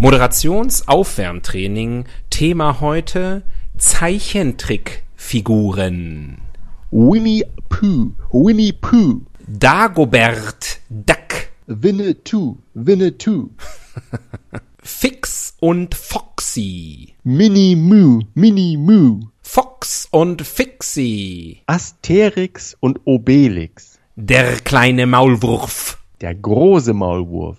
Moderationsaufwärmtraining. Thema heute Zeichentrickfiguren. Winnie Pooh, Winnie Pooh, Dagobert Duck. Winnetou, Winnetou, Fix und Foxy. Minnie Moo, Minnie Moo, Fox und Fixie. Asterix und Obelix, Der kleine Maulwurf. der große Maulwurf.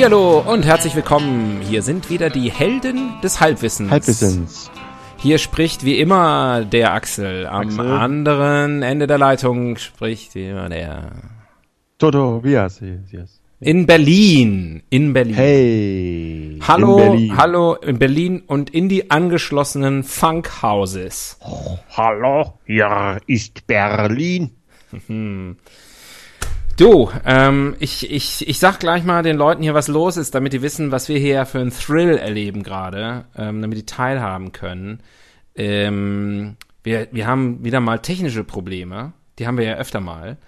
Hallihallo und herzlich willkommen. Hier sind wieder die Helden des Halbwissens. Halbwissens. Hier spricht wie immer der Axel. Am Axel. anderen Ende der Leitung spricht wie immer der. Toto, wie sie heißt- In Berlin. In Berlin. Hey. Hallo, in Berlin. hallo in Berlin und in die angeschlossenen Funkhouses. Hallo, hier ist Berlin. Du, ähm, ich, ich, ich sag gleich mal den Leuten hier, was los ist, damit die wissen, was wir hier für einen Thrill erleben gerade, ähm, damit die teilhaben können. Ähm, wir, wir haben wieder mal technische Probleme, die haben wir ja öfter mal.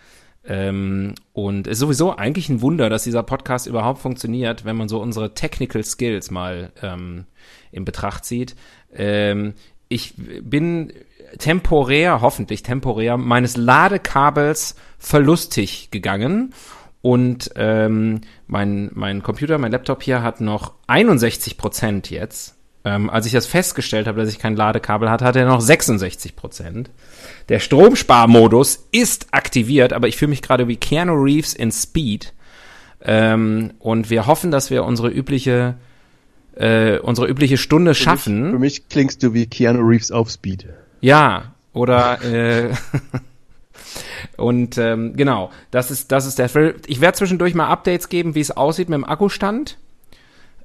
Ähm, und es ist sowieso eigentlich ein Wunder, dass dieser Podcast überhaupt funktioniert, wenn man so unsere Technical Skills mal ähm, in Betracht zieht. Ähm, ich bin temporär, hoffentlich temporär, meines Ladekabels verlustig gegangen. Und ähm, mein, mein Computer, mein Laptop hier hat noch 61 Prozent jetzt. Ähm, als ich das festgestellt habe, dass ich kein Ladekabel hatte, hat er noch 66 Prozent. Der Stromsparmodus ist aktiviert, aber ich fühle mich gerade wie Keanu Reeves in Speed. Ähm, und wir hoffen, dass wir unsere übliche, äh, unsere übliche Stunde schaffen. Für mich klingst du wie Keanu Reeves auf Speed. Ja, oder äh, und ähm, genau, das ist das ist der Thrill. Ich werde zwischendurch mal Updates geben, wie es aussieht mit dem Akkustand.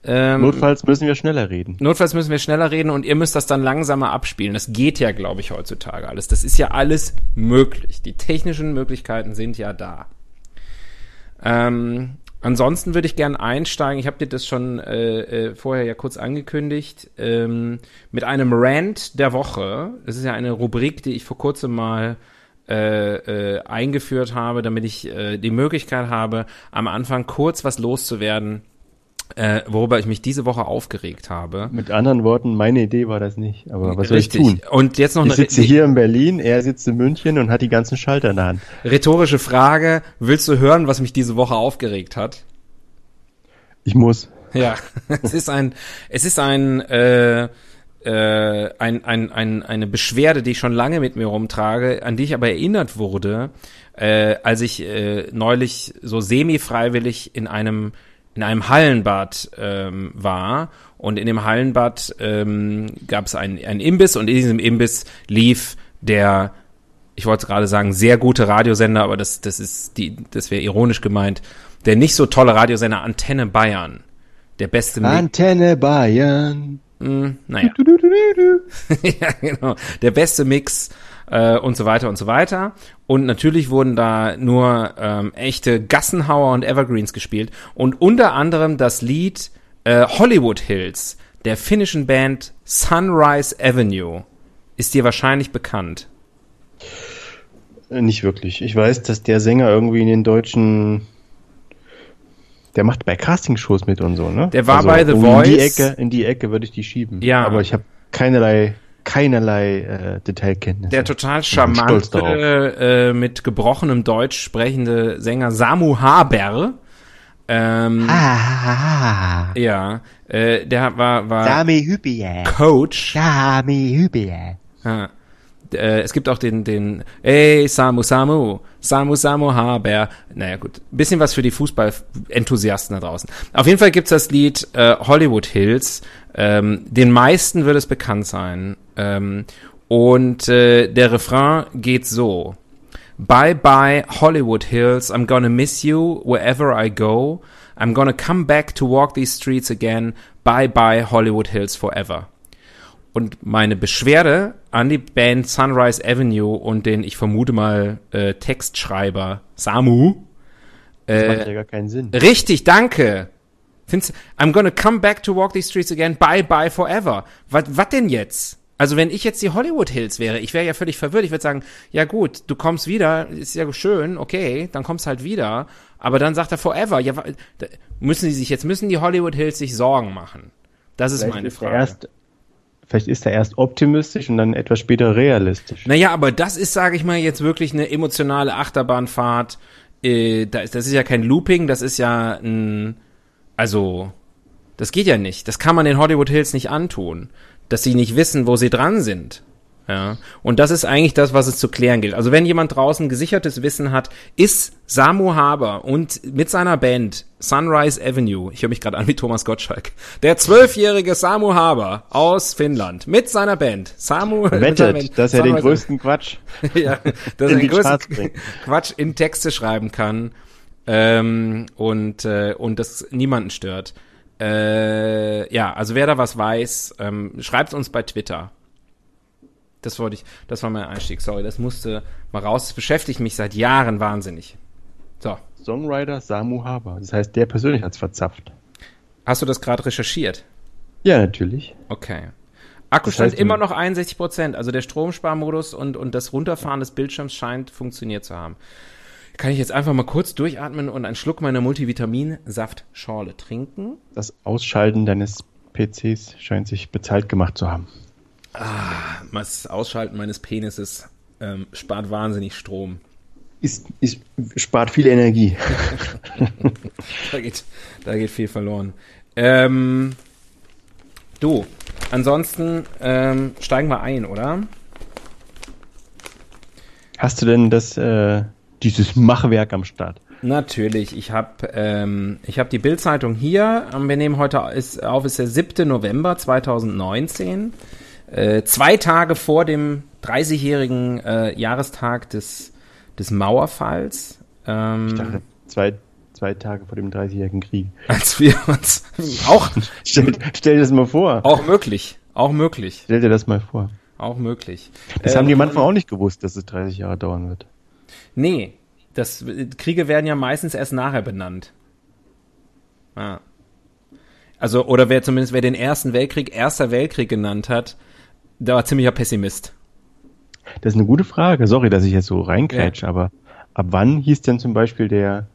Ähm, Notfalls müssen wir schneller reden. Notfalls müssen wir schneller reden und ihr müsst das dann langsamer abspielen. Das geht ja, glaube ich, heutzutage alles. Das ist ja alles möglich. Die technischen Möglichkeiten sind ja da. Ähm, ansonsten würde ich gern einsteigen. Ich habe dir das schon äh, äh, vorher ja kurz angekündigt ähm, mit einem Rant der Woche. Das ist ja eine Rubrik, die ich vor kurzem mal äh, äh, eingeführt habe, damit ich äh, die Möglichkeit habe, am Anfang kurz was loszuwerden, äh, worüber ich mich diese Woche aufgeregt habe. Mit anderen Worten, meine Idee war das nicht. Aber was soll ich Richtig. tun? Und jetzt noch Ich eine sitze hier in Berlin, er sitzt in München und hat die ganzen Schalter in der Hand. rhetorische Frage. Willst du hören, was mich diese Woche aufgeregt hat? Ich muss. Ja, es ist ein, es ist ein, äh, äh, ein, ein, ein, eine Beschwerde, die ich schon lange mit mir rumtrage, an die ich aber erinnert wurde, äh, als ich äh, neulich so semi-freiwillig in einem in einem Hallenbad ähm, war und in dem Hallenbad ähm, gab es ein, ein Imbiss und in diesem Imbiss lief der ich wollte gerade sagen, sehr gute Radiosender, aber das, das ist die, das wäre ironisch gemeint, der nicht so tolle Radiosender Antenne Bayern. Der beste Mix. Antenne Bayern. Hm, naja. ja, genau. Der beste Mix äh, und so weiter und so weiter. Und natürlich wurden da nur ähm, echte Gassenhauer und Evergreens gespielt. Und unter anderem das Lied äh, Hollywood Hills der finnischen Band Sunrise Avenue ist dir wahrscheinlich bekannt. Äh, Nicht wirklich. Ich weiß, dass der Sänger irgendwie in den deutschen. Der macht bei Castingshows mit und so, ne? Der war bei The in Die Voice. Ecke, in die Ecke würde ich die schieben. Ja. Aber ich habe keinerlei, keinerlei äh, Detailkenntnisse. Der total charmante, äh, mit gebrochenem Deutsch sprechende Sänger Samu Haber. Ähm, Ah, Ja, äh, der war, war Sami Hübier. Coach. Sami Hübier. Ja, äh, es gibt auch den, den, ey, Samu, Samu, Samu, Samu, Haber. Naja, gut. Bisschen was für die Fußball-Enthusiasten da draußen. Auf jeden Fall gibt's das Lied äh, Hollywood Hills. Ähm, den meisten wird es bekannt sein. Ähm, und äh, der Refrain geht so. Bye bye Hollywood Hills, I'm gonna miss you wherever I go. I'm gonna come back to walk these streets again. Bye bye Hollywood Hills forever. Und meine Beschwerde an die Band Sunrise Avenue und den, ich vermute mal, äh, Textschreiber Samu. Das Äh, macht ja gar keinen Sinn. Richtig, danke. Findest, I'm gonna come back to walk these streets again. Bye bye forever. Was, was denn jetzt? Also wenn ich jetzt die Hollywood Hills wäre, ich wäre ja völlig verwirrt. Ich würde sagen, ja gut, du kommst wieder, ist ja schön, okay, dann kommst halt wieder. Aber dann sagt er forever. Ja, müssen die sich jetzt müssen die Hollywood Hills sich Sorgen machen? Das ist Vielleicht meine ist, er Frage. Vielleicht ist er erst optimistisch und dann etwas später realistisch. Naja, aber das ist, sage ich mal, jetzt wirklich eine emotionale Achterbahnfahrt. Äh, da ist, das ist ja kein Looping, das ist ja ein, also, das geht ja nicht. Das kann man den Hollywood Hills nicht antun, dass sie nicht wissen, wo sie dran sind. Ja, und das ist eigentlich das, was es zu klären gilt. Also wenn jemand draußen gesichertes Wissen hat, ist Samu Haber und mit seiner Band Sunrise Avenue, ich höre mich gerade an wie Thomas Gottschalk, der zwölfjährige Samu Haber aus Finnland mit seiner Band Samu seiner Band Wettet, dass er den größten Quatsch ja, dass er in den größten. Quatsch in Texte schreiben kann ähm, und äh, und das niemanden stört. Äh, ja, also wer da was weiß, ähm, schreibt uns bei Twitter. Das wollte ich, das war mein Einstieg. Sorry, das musste mal raus. Das beschäftigt mich seit Jahren wahnsinnig. So, Songwriter Samu Haber. Das heißt, der persönlich hat's verzapft. hast du das gerade recherchiert? Ja, natürlich. Okay. Akkustand heißt, immer noch 61 Prozent. Also der Stromsparmodus und, und das Runterfahren des Bildschirms scheint funktioniert zu haben. Kann ich jetzt einfach mal kurz durchatmen und einen Schluck meiner Multivitaminsaftschorle trinken? Das Ausschalten deines PCs scheint sich bezahlt gemacht zu haben. Das Ausschalten meines Penises ähm, spart wahnsinnig Strom. Ist, ist, spart viel Energie. Da geht, da geht viel verloren. Ähm, du, ansonsten ähm, steigen wir ein, oder? Hast du denn das, äh, dieses Machwerk am Start? Natürlich, ich habe ähm, ich hab die Bildzeitung hier. Ähm, Wir nehmen heute ist, auf, ist der 7. November 2019. Äh, zwei Tage vor dem 30-jährigen äh, Jahrestag des, des Mauerfalls. Ähm, Ich dachte, zwei, zwei Tage vor dem 30-jährigen Krieg. als wir uns auch, Stell, stell dir das mal vor. auch möglich, auch möglich, Stell dir das mal vor. auch möglich. Das Ähm, haben die manchmal auch nicht gewusst, dass es 30 Jahre dauern wird. Nee, das, Kriege werden ja meistens erst nachher benannt. Ah. Also, oder wer zumindest, wer den Ersten Weltkrieg Erster Weltkrieg genannt hat, der war ziemlicher Pessimist. Das ist eine gute Frage. Sorry, dass ich jetzt so reinkrätsche, aber ab wann hieß denn zum Beispiel der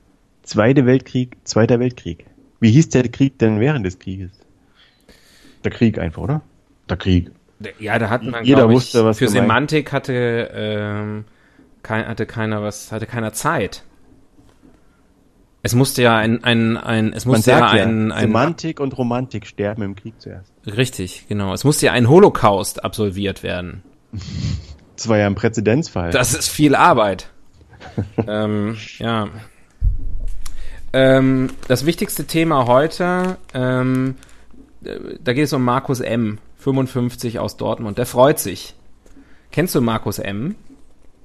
Zweite Weltkrieg Zweiter Weltkrieg? Wie hieß der Krieg denn während des Krieges? Der Krieg einfach, oder? Der Krieg. Ja, da hat man, Jeder ich, wusste, was für gemeint- Semantik hatte, ähm, kein, hatte keiner was, hatte keiner Zeit. Es musste ja ein, ein, ein es musste ja sagt ja, ein, ein, Semantik und Romantik sterben im Krieg zuerst. richtig, genau. Es musste ja ein Holocaust absolviert werden. Das war ja ein Präzedenzfall. Das ist viel Arbeit. ähm, ja. Ähm, das wichtigste Thema heute, ähm, äh, da geht es um Markus M., 55 aus Dortmund. Der freut sich. Kennst du Markus M.?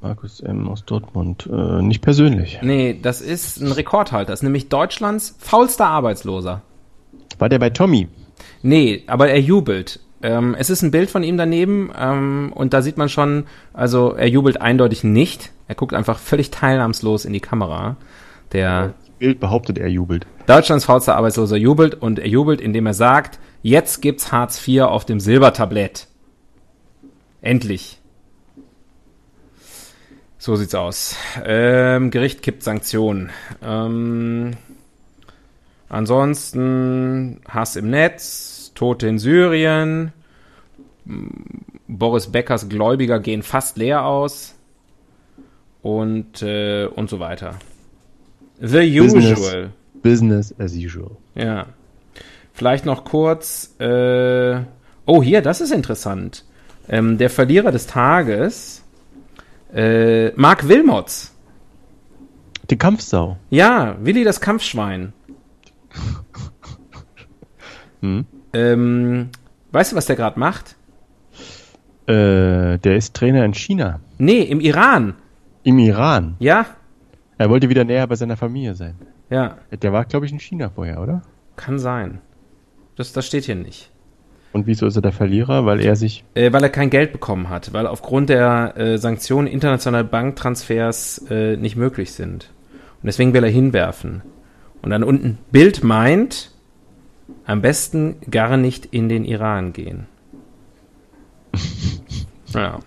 Markus M. aus Dortmund. Äh, nicht persönlich. Nee, das ist ein Rekordhalter. Das ist nämlich Deutschlands faulster Arbeitsloser. War der bei Tommy? Nee, aber er jubelt. Ähm, es ist ein Bild von ihm daneben ähm, und da sieht man schon, also er jubelt eindeutig nicht. Er guckt einfach völlig teilnahmslos in die Kamera. Der Das Bild behauptet, er jubelt. Deutschlands faulster Arbeitsloser jubelt und er jubelt, indem er sagt, jetzt gibt's Hartz IV auf dem Silbertablett. Endlich. So sieht's aus. Ähm, Gericht kippt Sanktionen. Ähm, ansonsten Hass im Netz, Tote in Syrien, Boris Beckers Gläubiger gehen fast leer aus und, äh, und so weiter. The Business. usual. Business as usual. Ja. Vielleicht noch kurz. Äh, oh, hier, das ist interessant. Ähm, der Verlierer des Tages, äh, Mark Wilmots. Die Kampfsau. Ja, Willi das Kampfschwein. Hm? Ähm, weißt du, was der gerade macht? Äh, der ist Trainer in China. Nee, im Iran. Im Iran. Ja, Er wollte wieder näher bei seiner Familie sein. ja, Der war, glaube ich, in China vorher, oder? kann sein. Das, das steht hier nicht. Und wieso ist er der Verlierer? Weil er sich. Äh, weil er kein Geld bekommen hat, weil aufgrund der äh, Sanktionen internationale Banktransfers äh, nicht möglich sind. Und deswegen will er hinwerfen. Und dann unten Bild meint, am besten gar nicht in den Iran gehen. ja,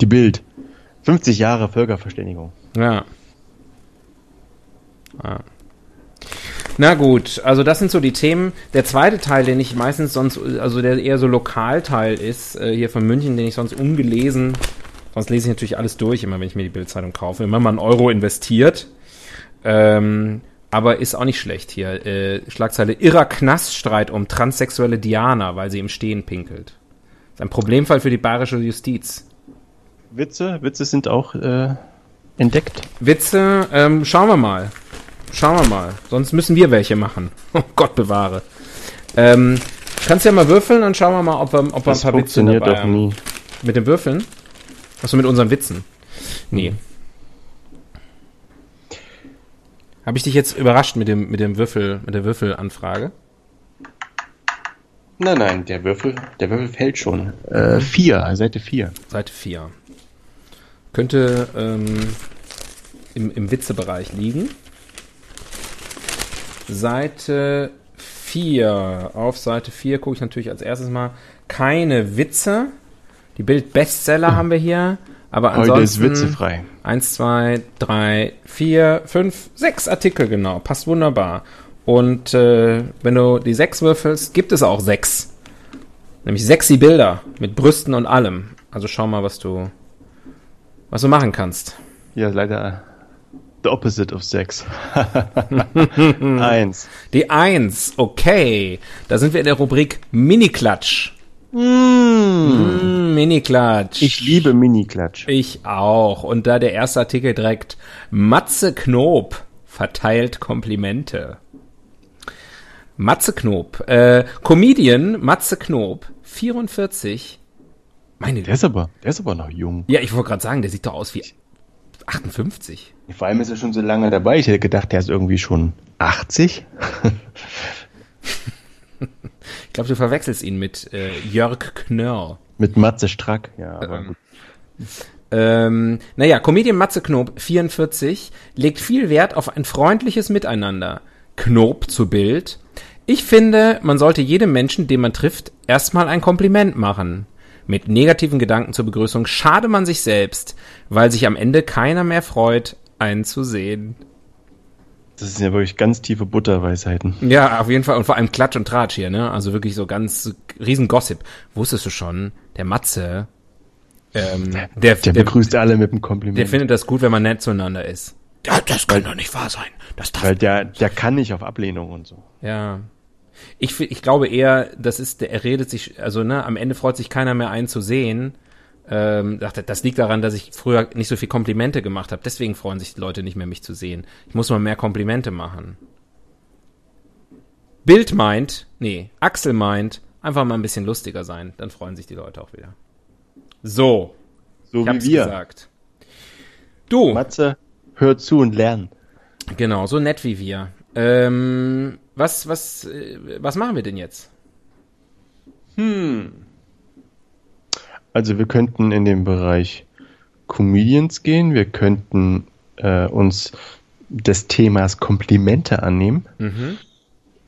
Die Bild. 50 Jahre Völkerverständigung. ja. ja. Na gut, also das sind so die Themen. Der zweite Teil, den ich meistens sonst, also der eher so Lokalteil ist, äh, hier von München, den ich sonst ungelesen, sonst lese ich natürlich alles durch, immer wenn ich mir die Bildzeitung kaufe, immer mal einen Euro investiert. Ähm, aber ist auch nicht schlecht hier. Äh, Schlagzeile Irrer Knaststreit um transsexuelle Diana, weil sie im Stehen pinkelt. ist ein Problemfall für die bayerische Justiz. Witze? Witze sind auch äh, entdeckt. Witze, ähm, schauen wir mal. Schauen wir mal. Sonst müssen wir welche machen. Oh Gott bewahre. Ähm, kannst ja mal würfeln, dann schauen wir mal, ob wir, ob wir ein Das paar Witze funktioniert dabei doch haben. nie. Mit dem Würfeln? Achso, mit unseren Witzen. Nee. Habe ich dich jetzt überrascht mit dem, mit dem Würfel, mit der Würfelanfrage? Nein, nein, der Würfel, der Würfel fällt schon. Äh, vier, Seite 4. Seite 4. Könnte ähm, im, im Witzebereich liegen. Seite 4. Auf Seite 4 gucke ich natürlich als erstes mal keine Witze. Die Bild-Bestseller haben wir hier. Aber Heute ist ansonsten. witzefrei. Eins, zwei, drei, vier, fünf, sechs Artikel, genau. Passt wunderbar. Und äh, wenn du die sechs würfelst, gibt es auch sechs. Nämlich sexy Bilder mit Brüsten und allem. Also schau mal, was du, was du machen kannst. Ja, leider the opposite of sex. Eins. Die eins, okay. Da sind wir in der Rubrik Mini-Klatsch. Mm, Mini-Klatsch. Ich liebe Mini-Klatsch. Ich auch. Und da der erste Artikel direkt Matze Knob verteilt Komplimente. Matze Knob, äh, Comedian Matze Knob, 44. Meine Der ist aber, der ist aber noch jung. Ja, ich wollte gerade sagen, der sieht doch aus wie 58. Vor allem ist er schon so lange dabei. Ich hätte gedacht, der ist irgendwie schon 80. Ich glaube, du verwechselst ihn mit äh, Jörg Knörr. Mit Matze Strack. Ja, aber gut. Ähm, naja, Comedian Matze Knob, 44, legt viel Wert auf ein freundliches Miteinander. Knob zu Bild. Ich finde, man sollte jedem Menschen, den man trifft, erstmal ein Kompliment machen. Mit negativen Gedanken zur Begrüßung schade man sich selbst, weil sich am Ende keiner mehr freut, einen zu sehen. Das sind ja wirklich ganz tiefe Butterweisheiten. Ja, auf jeden Fall. Und vor allem Klatsch und Tratsch hier, ne? Also wirklich so ganz riesen Gossip. Wusstest du schon, der Matze, ähm, der, Der begrüßt alle mit einem Kompliment. Der findet das gut, wenn man nett zueinander ist. Ja, das kann doch nicht wahr sein. Das darf. weil der, der kann nicht auf Ablehnung und so. Ja. Ich, ich glaube eher, das ist, er redet sich, also ne, am Ende freut sich keiner mehr einen zu sehen. Ähm, dachte, das liegt daran, dass ich früher nicht so viel Komplimente gemacht habe. Deswegen freuen sich die Leute nicht mehr, mich zu sehen. Ich muss mal mehr Komplimente machen. Bild meint, nee, Axel meint, einfach mal ein bisschen lustiger sein. Dann freuen sich die Leute auch wieder. So, So ich wie hab's wir. gesagt. Du, Matze, hör zu und lern. Genau, so nett wie wir. Ähm, was, was, äh, was machen wir denn jetzt? Also wir könnten in den Bereich Comedians gehen, wir könnten äh, uns des Themas Komplimente annehmen. Mhm.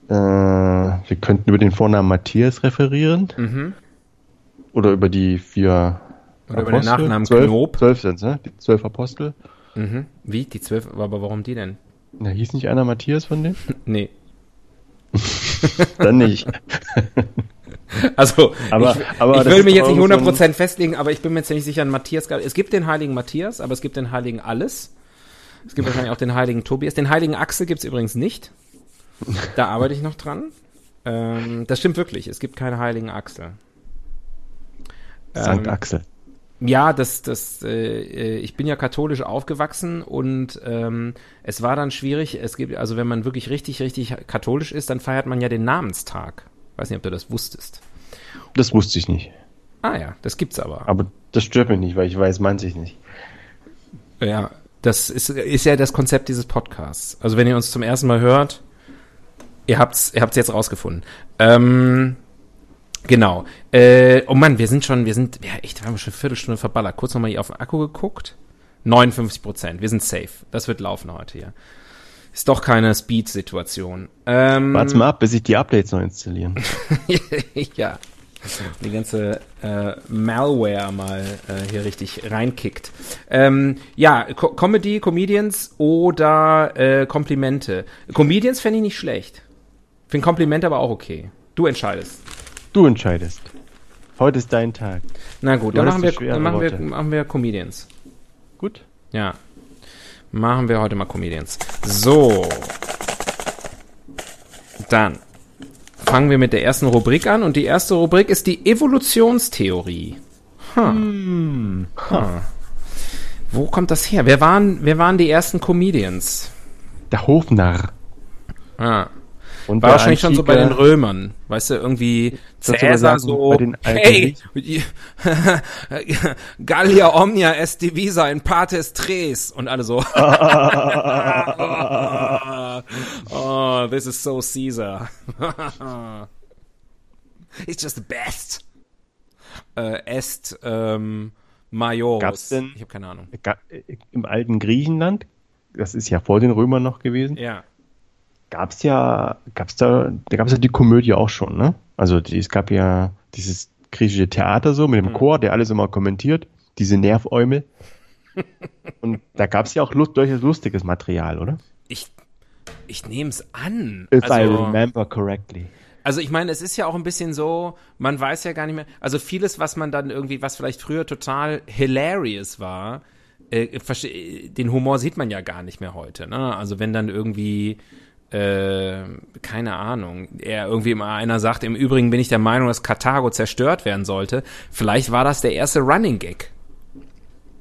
Äh, wir könnten über den Vornamen Matthias referieren. Mhm. Oder über die vier Oder über den Nachnamen zwölf, Knob. Zwölf sind's, ne? Die zwölf Apostel. Mhm. Wie? Die zwölf, aber warum die denn? Na, hieß nicht einer Matthias von denen? Nee. Dann nicht. Also, Aber- ich, aber ich will mich jetzt nicht irgend so ein- 100% festlegen, aber ich bin mir jetzt nicht sicher, an Matthias, es gibt den heiligen Matthias, aber es gibt den heiligen Alles. Es gibt wahrscheinlich auch den heiligen Tobias. Den heiligen Axel gibt's übrigens nicht. Da arbeite ich noch dran. Ähm, das stimmt wirklich, es gibt keine heiligen Axel. Sankt Ähm, Axel. Ja, das, das, äh, äh, ich bin ja katholisch aufgewachsen und ähm, es war dann schwierig. Es gibt, also wenn man wirklich richtig, richtig katholisch ist, dann feiert man ja den Namenstag. Weiß nicht, ob du das wusstest. Das wusste ich nicht. Ah ja, das gibt's aber. Aber das stört mich nicht, weil ich weiß manches nicht. Ja, das ist, ist ja das Konzept dieses Podcasts. Also wenn ihr uns zum ersten Mal hört, ihr habt's, ihr habt's jetzt rausgefunden. Ähm, genau. Äh, oh Mann, wir sind schon, wir sind, ja echt, wir haben schon eine Viertelstunde verballert. Kurz nochmal hier auf den Akku geguckt. 59 Prozent. Wir sind safe. Das wird laufen heute hier. Ist doch keine Speed-Situation. Ähm, Warte mal ab, bis sich die Updates noch installieren. ja. Die ganze äh, Malware mal äh, hier richtig reinkickt. Ähm, ja, Co Comedy, Comedians oder äh, Komplimente. Comedians fände ich nicht schlecht. Finde Komplimente aber auch okay. Du entscheidest. Du entscheidest. Heute ist dein Tag. Na gut, Du dann machen wir, dann machen wir, machen wir Comedians. Gut. Ja. Machen wir heute mal Comedians. So. Dann fangen wir mit der ersten Rubrik an und die erste Rubrik ist die Evolutionstheorie. Hm. Huh. Wo kommt das her? Wer waren, wer waren die ersten Comedians? Der Hofnarr. Ah. Und War wahrscheinlich schon so bei den Römern. Weißt du, irgendwie Cäsar so, hey, Gallia omnia est divisa in partes tres. Und alle so, oh, this is so Caesar. It's just the best. Äh, est ähm, majoris. Gab's denn- Ich habe keine Ahnung. Ga- Im alten Griechenland, das ist ja vor den Römern noch gewesen, Ja. Gab's ja, gab's da, da gab's ja die Komödie auch schon, ne? Also die, es gab ja dieses griechische Theater so mit dem Chor, der alles immer kommentiert, diese Nerväumel. Und da gab's ja auch lust, durchaus lustiges Material, oder? Ich, ich nehme es an. If I Also- remember correctly. Also ich meine, es ist ja auch ein bisschen so, man weiß ja gar nicht mehr, also vieles, was man dann irgendwie, was vielleicht früher total hilarious war, äh, den Humor sieht man ja gar nicht mehr heute. Ne? Also wenn dann irgendwie, äh, keine Ahnung, er irgendwie mal einer sagt, im Übrigen bin ich der Meinung, dass Karthago zerstört werden sollte, vielleicht war das der erste Running Gag.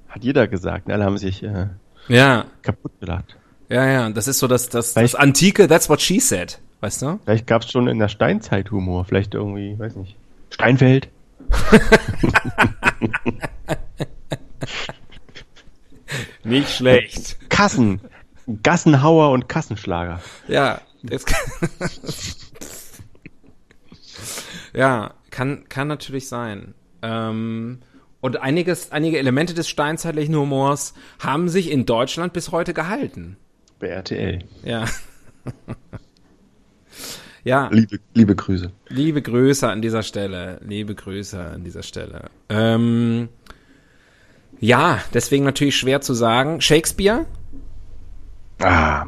Hat jeder gesagt, ne? alle haben sich äh, Ja, kaputt gelacht. ja, ja, das ist so das, das, das antike That's what she said, weißt du? Vielleicht gab's schon in der Steinzeit Humor, vielleicht irgendwie, weiß nicht. Steinfeld? Nicht schlecht. Kassen. Gassenhauer und Kassenschlager. Ja, kann, ja, kann, kann natürlich sein. Ähm, und einiges, einige Elemente des steinzeitlichen Humors haben sich in Deutschland bis heute gehalten. Bei RTL. Ja. ja, Liebe, liebe Grüße. liebe Grüße an dieser Stelle. Liebe Grüße an dieser Stelle. Ähm, ja, deswegen natürlich schwer zu sagen. Shakespeare? Ah,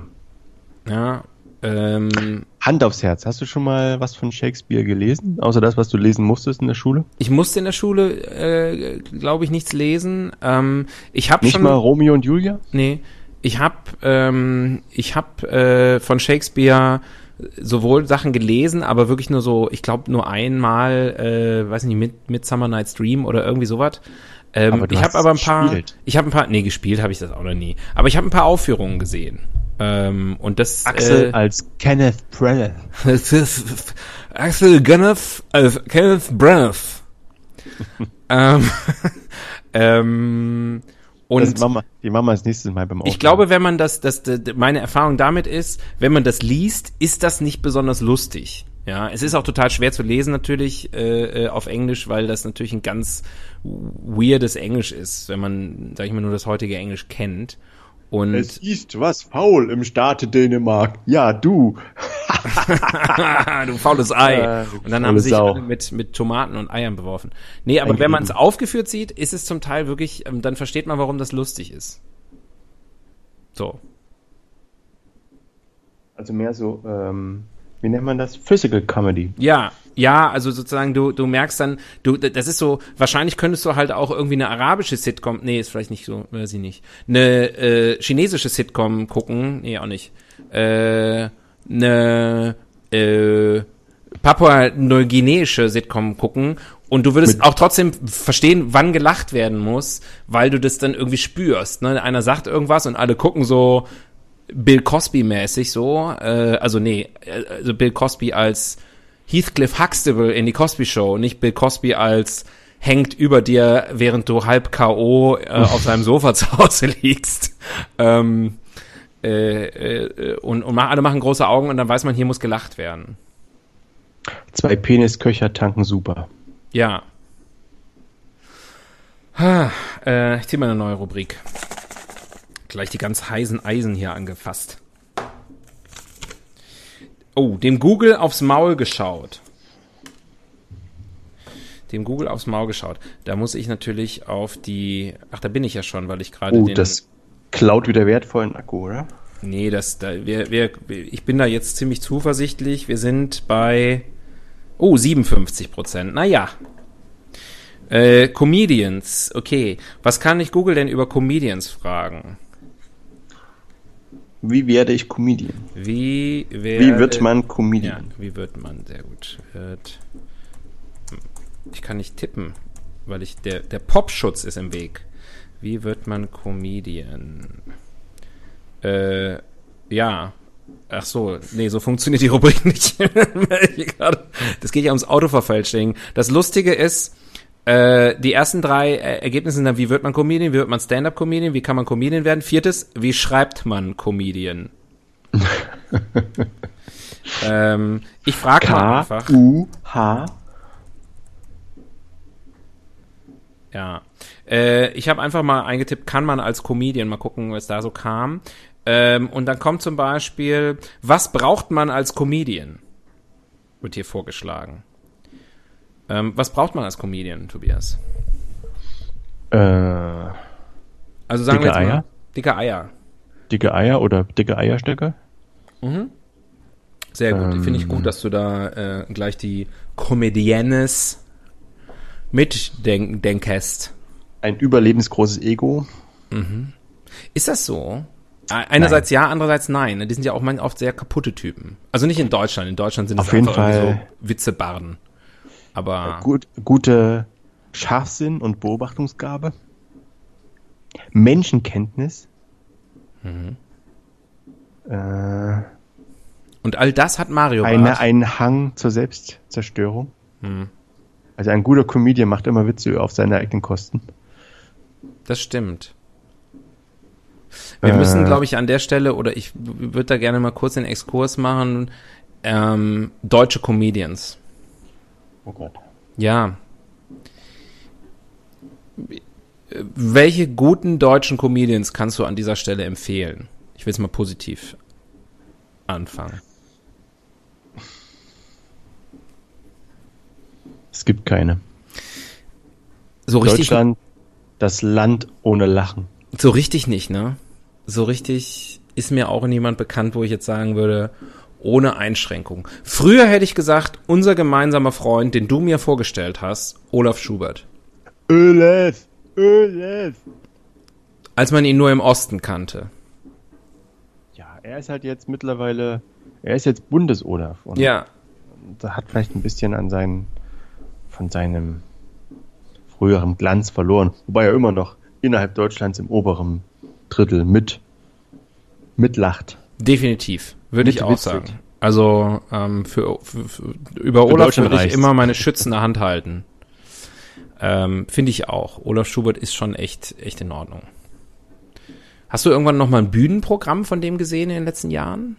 Ja. Ähm, Hand aufs Herz. Hast du schon mal was von Shakespeare gelesen? Außer das, was du lesen musstest in der Schule? Ich musste in der Schule, äh, glaube ich, nichts lesen. Ähm, ich habe Nicht schon, mal Romeo und Julia? nee, ich habe, ähm, ich habe äh, von Shakespeare sowohl Sachen gelesen, aber wirklich nur so, ich glaube nur einmal, äh, weiß nicht, mit Midsummer Night's Dream oder irgendwie sowas. Ähm, ich habe aber ein paar, gespielt. ich habe ein paar, nee, gespielt habe ich das auch noch nie. Aber ich habe ein paar Aufführungen gesehen. Ähm, und das Axel äh, als Kenneth Branagh. ist Axel Gunneth als Kenneth Branagh. ähm, ähm, und das Mama, die Mama ist nächstes Mal beim ich Aufnehmen. glaube, wenn man das, das, das, meine Erfahrung damit ist, wenn man das liest, ist das nicht besonders lustig. Ja, es ist auch total schwer zu lesen natürlich äh, äh, auf Englisch, weil das natürlich ein ganz weirdes Englisch ist, wenn man, sag ich mal, nur das heutige Englisch kennt. Und Es ist was faul im Staate Dänemark. Ja, du. du faules Ei. Äh, und dann haben sie sich Sau. alle mit, mit Tomaten und Eiern beworfen. Nee, aber Ein wenn man es aufgeführt sieht, ist es zum Teil wirklich, ähm, dann versteht man, warum das lustig ist. So. Also mehr so, ähm, wie nennt man das? Physical Comedy. Ja, ja, also sozusagen, du, du merkst dann, du, das ist so, wahrscheinlich könntest du halt auch irgendwie eine arabische Sitcom, nee, ist vielleicht nicht so, weiß ich nicht, eine äh, chinesische Sitcom gucken, nee, auch nicht, äh, eine äh, Papua-Neuguineische Sitcom gucken Und du würdest auch trotzdem verstehen, wann gelacht werden muss, weil du das dann irgendwie spürst. Ne? Einer sagt irgendwas und alle gucken so Bill Cosby-mäßig so. Äh, also nee, äh, also Bill Cosby als Heathcliff Huxtable in die Cosby Show, nicht Bill Cosby als hängt über dir, während du halb K.O. Äh, auf seinem Sofa zu Hause liegst. Ähm, äh, äh, und, und alle machen große Augen und dann weiß man, hier muss gelacht werden. Zwei Penisköcher tanken super. Ja. Ha, äh, ich ziehe mal eine neue Rubrik. Gleich die ganz heißen Eisen hier angefasst. Oh, dem Google aufs Maul geschaut. Dem Google aufs Maul geschaut. Da muss ich natürlich auf die. Ach, da bin ich ja schon, weil ich gerade Oh, den. das klaut wieder wertvollen Akku, oder? Nee, das, da, wir, wir, ich bin da jetzt ziemlich zuversichtlich. Wir sind bei, oh, 57 Prozent. Naja. Äh, Comedians, okay. Was kann ich Google denn über Comedians fragen? Wie werde ich Comedian? Wie, werde, Wie wird man Ja, Comedian? wie wird man? Sehr gut. Wird, ich kann nicht tippen, weil ich, der, der Popschutz ist im Weg. Wie wird man Comedian? Äh, ja. Ach so, nee, so funktioniert die Rubrik nicht. das geht ja ums Autoverfälsching. Das Lustige ist, äh, die ersten drei äh, Ergebnisse sind dann, wie wird man Comedian, wie wird man Stand-Up-Comedian, wie kann man Comedian werden. Viertes, wie schreibt man Comedian? ähm, ich frage mal einfach. K-U-H. Ja. Äh, ich habe einfach mal eingetippt, kann man als Comedian, mal gucken, was da so kam. Ähm, und dann kommt zum Beispiel, was braucht man als Comedian? Wird hier vorgeschlagen. Ähm, was braucht man als Comedian, Tobias? Äh, Also sagen wir jetzt mal, Eier? dicke Eier. dicke Eier oder dicke Eierstöcke? Sehr gut. Ähm. Finde ich gut, dass du da äh, gleich die Comediennes mitdenkest. Ein überlebensgroßes Ego. Ist das so? Einerseits ja, andererseits nein. ne? Die sind ja auch manchmal oft sehr kaputte Typen. Also nicht in Deutschland. In Deutschland sind es einfach Fall. so Witzebarden. Aber Gut, gute Scharfsinn und Beobachtungsgabe. Menschenkenntnis. Äh, und all das hat Mario eine, ein Hang zur Selbstzerstörung. Also ein guter Comedian macht immer Witze auf seine eigenen Kosten. Das stimmt. Wir Äh. müssen, glaube ich, an der Stelle, oder ich würde da gerne mal kurz den Exkurs machen, ähm, deutsche Comedians. Oh Gott. Ja. Welche guten deutschen Comedians kannst du an dieser Stelle empfehlen? Ich will es mal positiv anfangen. Es gibt keine. So richtig, Deutschland, das Land ohne Lachen. so richtig nicht, ne? So richtig ist mir auch niemand bekannt, wo ich jetzt sagen würde, ohne Einschränkung. Früher hätte ich gesagt, unser gemeinsamer Freund, den du mir vorgestellt hast, Olaf Schubert. Öles! Öles! Als man ihn nur im Osten kannte. Ja, er ist halt jetzt mittlerweile, er ist jetzt Bundes-Olaf. Und Ja, da hat vielleicht ein bisschen an seinen, von seinem früheren Glanz verloren. Wobei er immer noch innerhalb Deutschlands im oberen Drittel mit, mitlacht. definitiv. Würde ich auch witzig. sagen. Also ähm, für, für, für über Für Olaf würde ich reicht's. immer meine schützende Hand halten. Ähm, Finde ich auch. Olaf Schubert ist schon echt, echt in Ordnung. Hast du irgendwann noch mal ein Bühnenprogramm von dem gesehen in den letzten Jahren?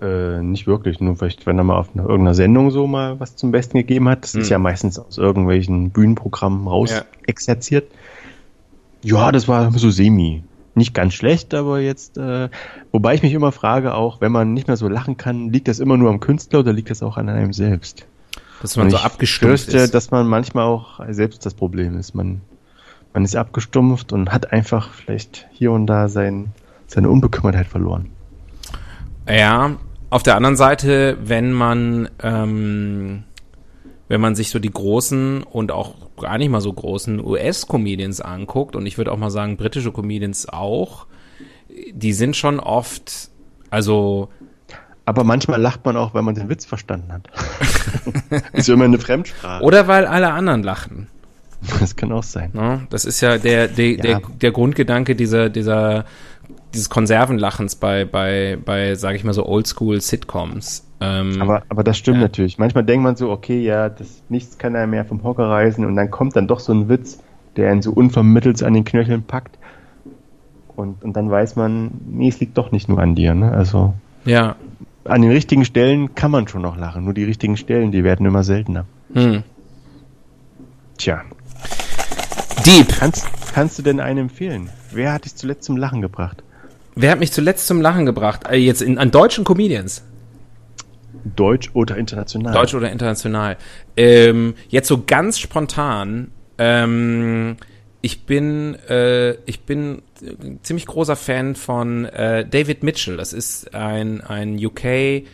Äh, nicht wirklich, nur vielleicht, wenn er mal auf einer, irgendeiner Sendung so mal was zum Besten gegeben hat. Das ist Hm. ja meistens aus irgendwelchen Bühnenprogrammen raus Ja. exerziert. Ja, das war so semi. Nicht ganz schlecht, aber jetzt, äh, wobei ich mich immer frage, auch wenn man nicht mehr so lachen kann, liegt das immer nur am Künstler oder liegt das auch an einem selbst? Dass man Und so ich abgestumpft fürchte, ist. dass man manchmal auch selbst das Problem ist. Man, man ist abgestumpft und hat einfach vielleicht hier und da sein, seine Unbekümmertheit verloren. Ja, auf der anderen Seite, wenn man, ähm, wenn man sich so die großen und auch gar nicht mal so großen US-Comedians anguckt, und ich würde auch mal sagen, britische Comedians auch, die sind schon oft, also Aber manchmal lacht man auch, weil man den Witz verstanden hat. ist ja immer eine Fremdsprache. Oder weil alle anderen lachen. Das kann auch sein. Ne? Das ist ja der, der, Ja. der, der Grundgedanke dieser, dieser, dieses Konservenlachens bei, bei, bei, sage ich mal so, Oldschool-Sitcoms. Ähm, Aber, aber das stimmt Ja. natürlich. Manchmal denkt man so, okay, ja, das, nichts kann er mehr vom Hocker reißen und dann kommt dann doch so ein Witz, der ihn so unvermittelt an den Knöcheln packt. Und, und dann weiß man, nee, es liegt doch nicht nur an dir. Ne? Also ja. an den richtigen Stellen kann man schon noch lachen. Nur die richtigen Stellen, die werden immer seltener. Hm. Tja, Deep. kannst, kannst du denn einen empfehlen? Wer hat dich zuletzt zum Lachen gebracht? Wer hat mich zuletzt zum Lachen gebracht? Äh, jetzt in, an deutschen Comedians. Deutsch oder international? Deutsch oder international. Ähm, jetzt so ganz spontan. Ähm, ich bin, äh, ich bin äh, ziemlich großer Fan von äh, David Mitchell. Das ist ein, ein UK,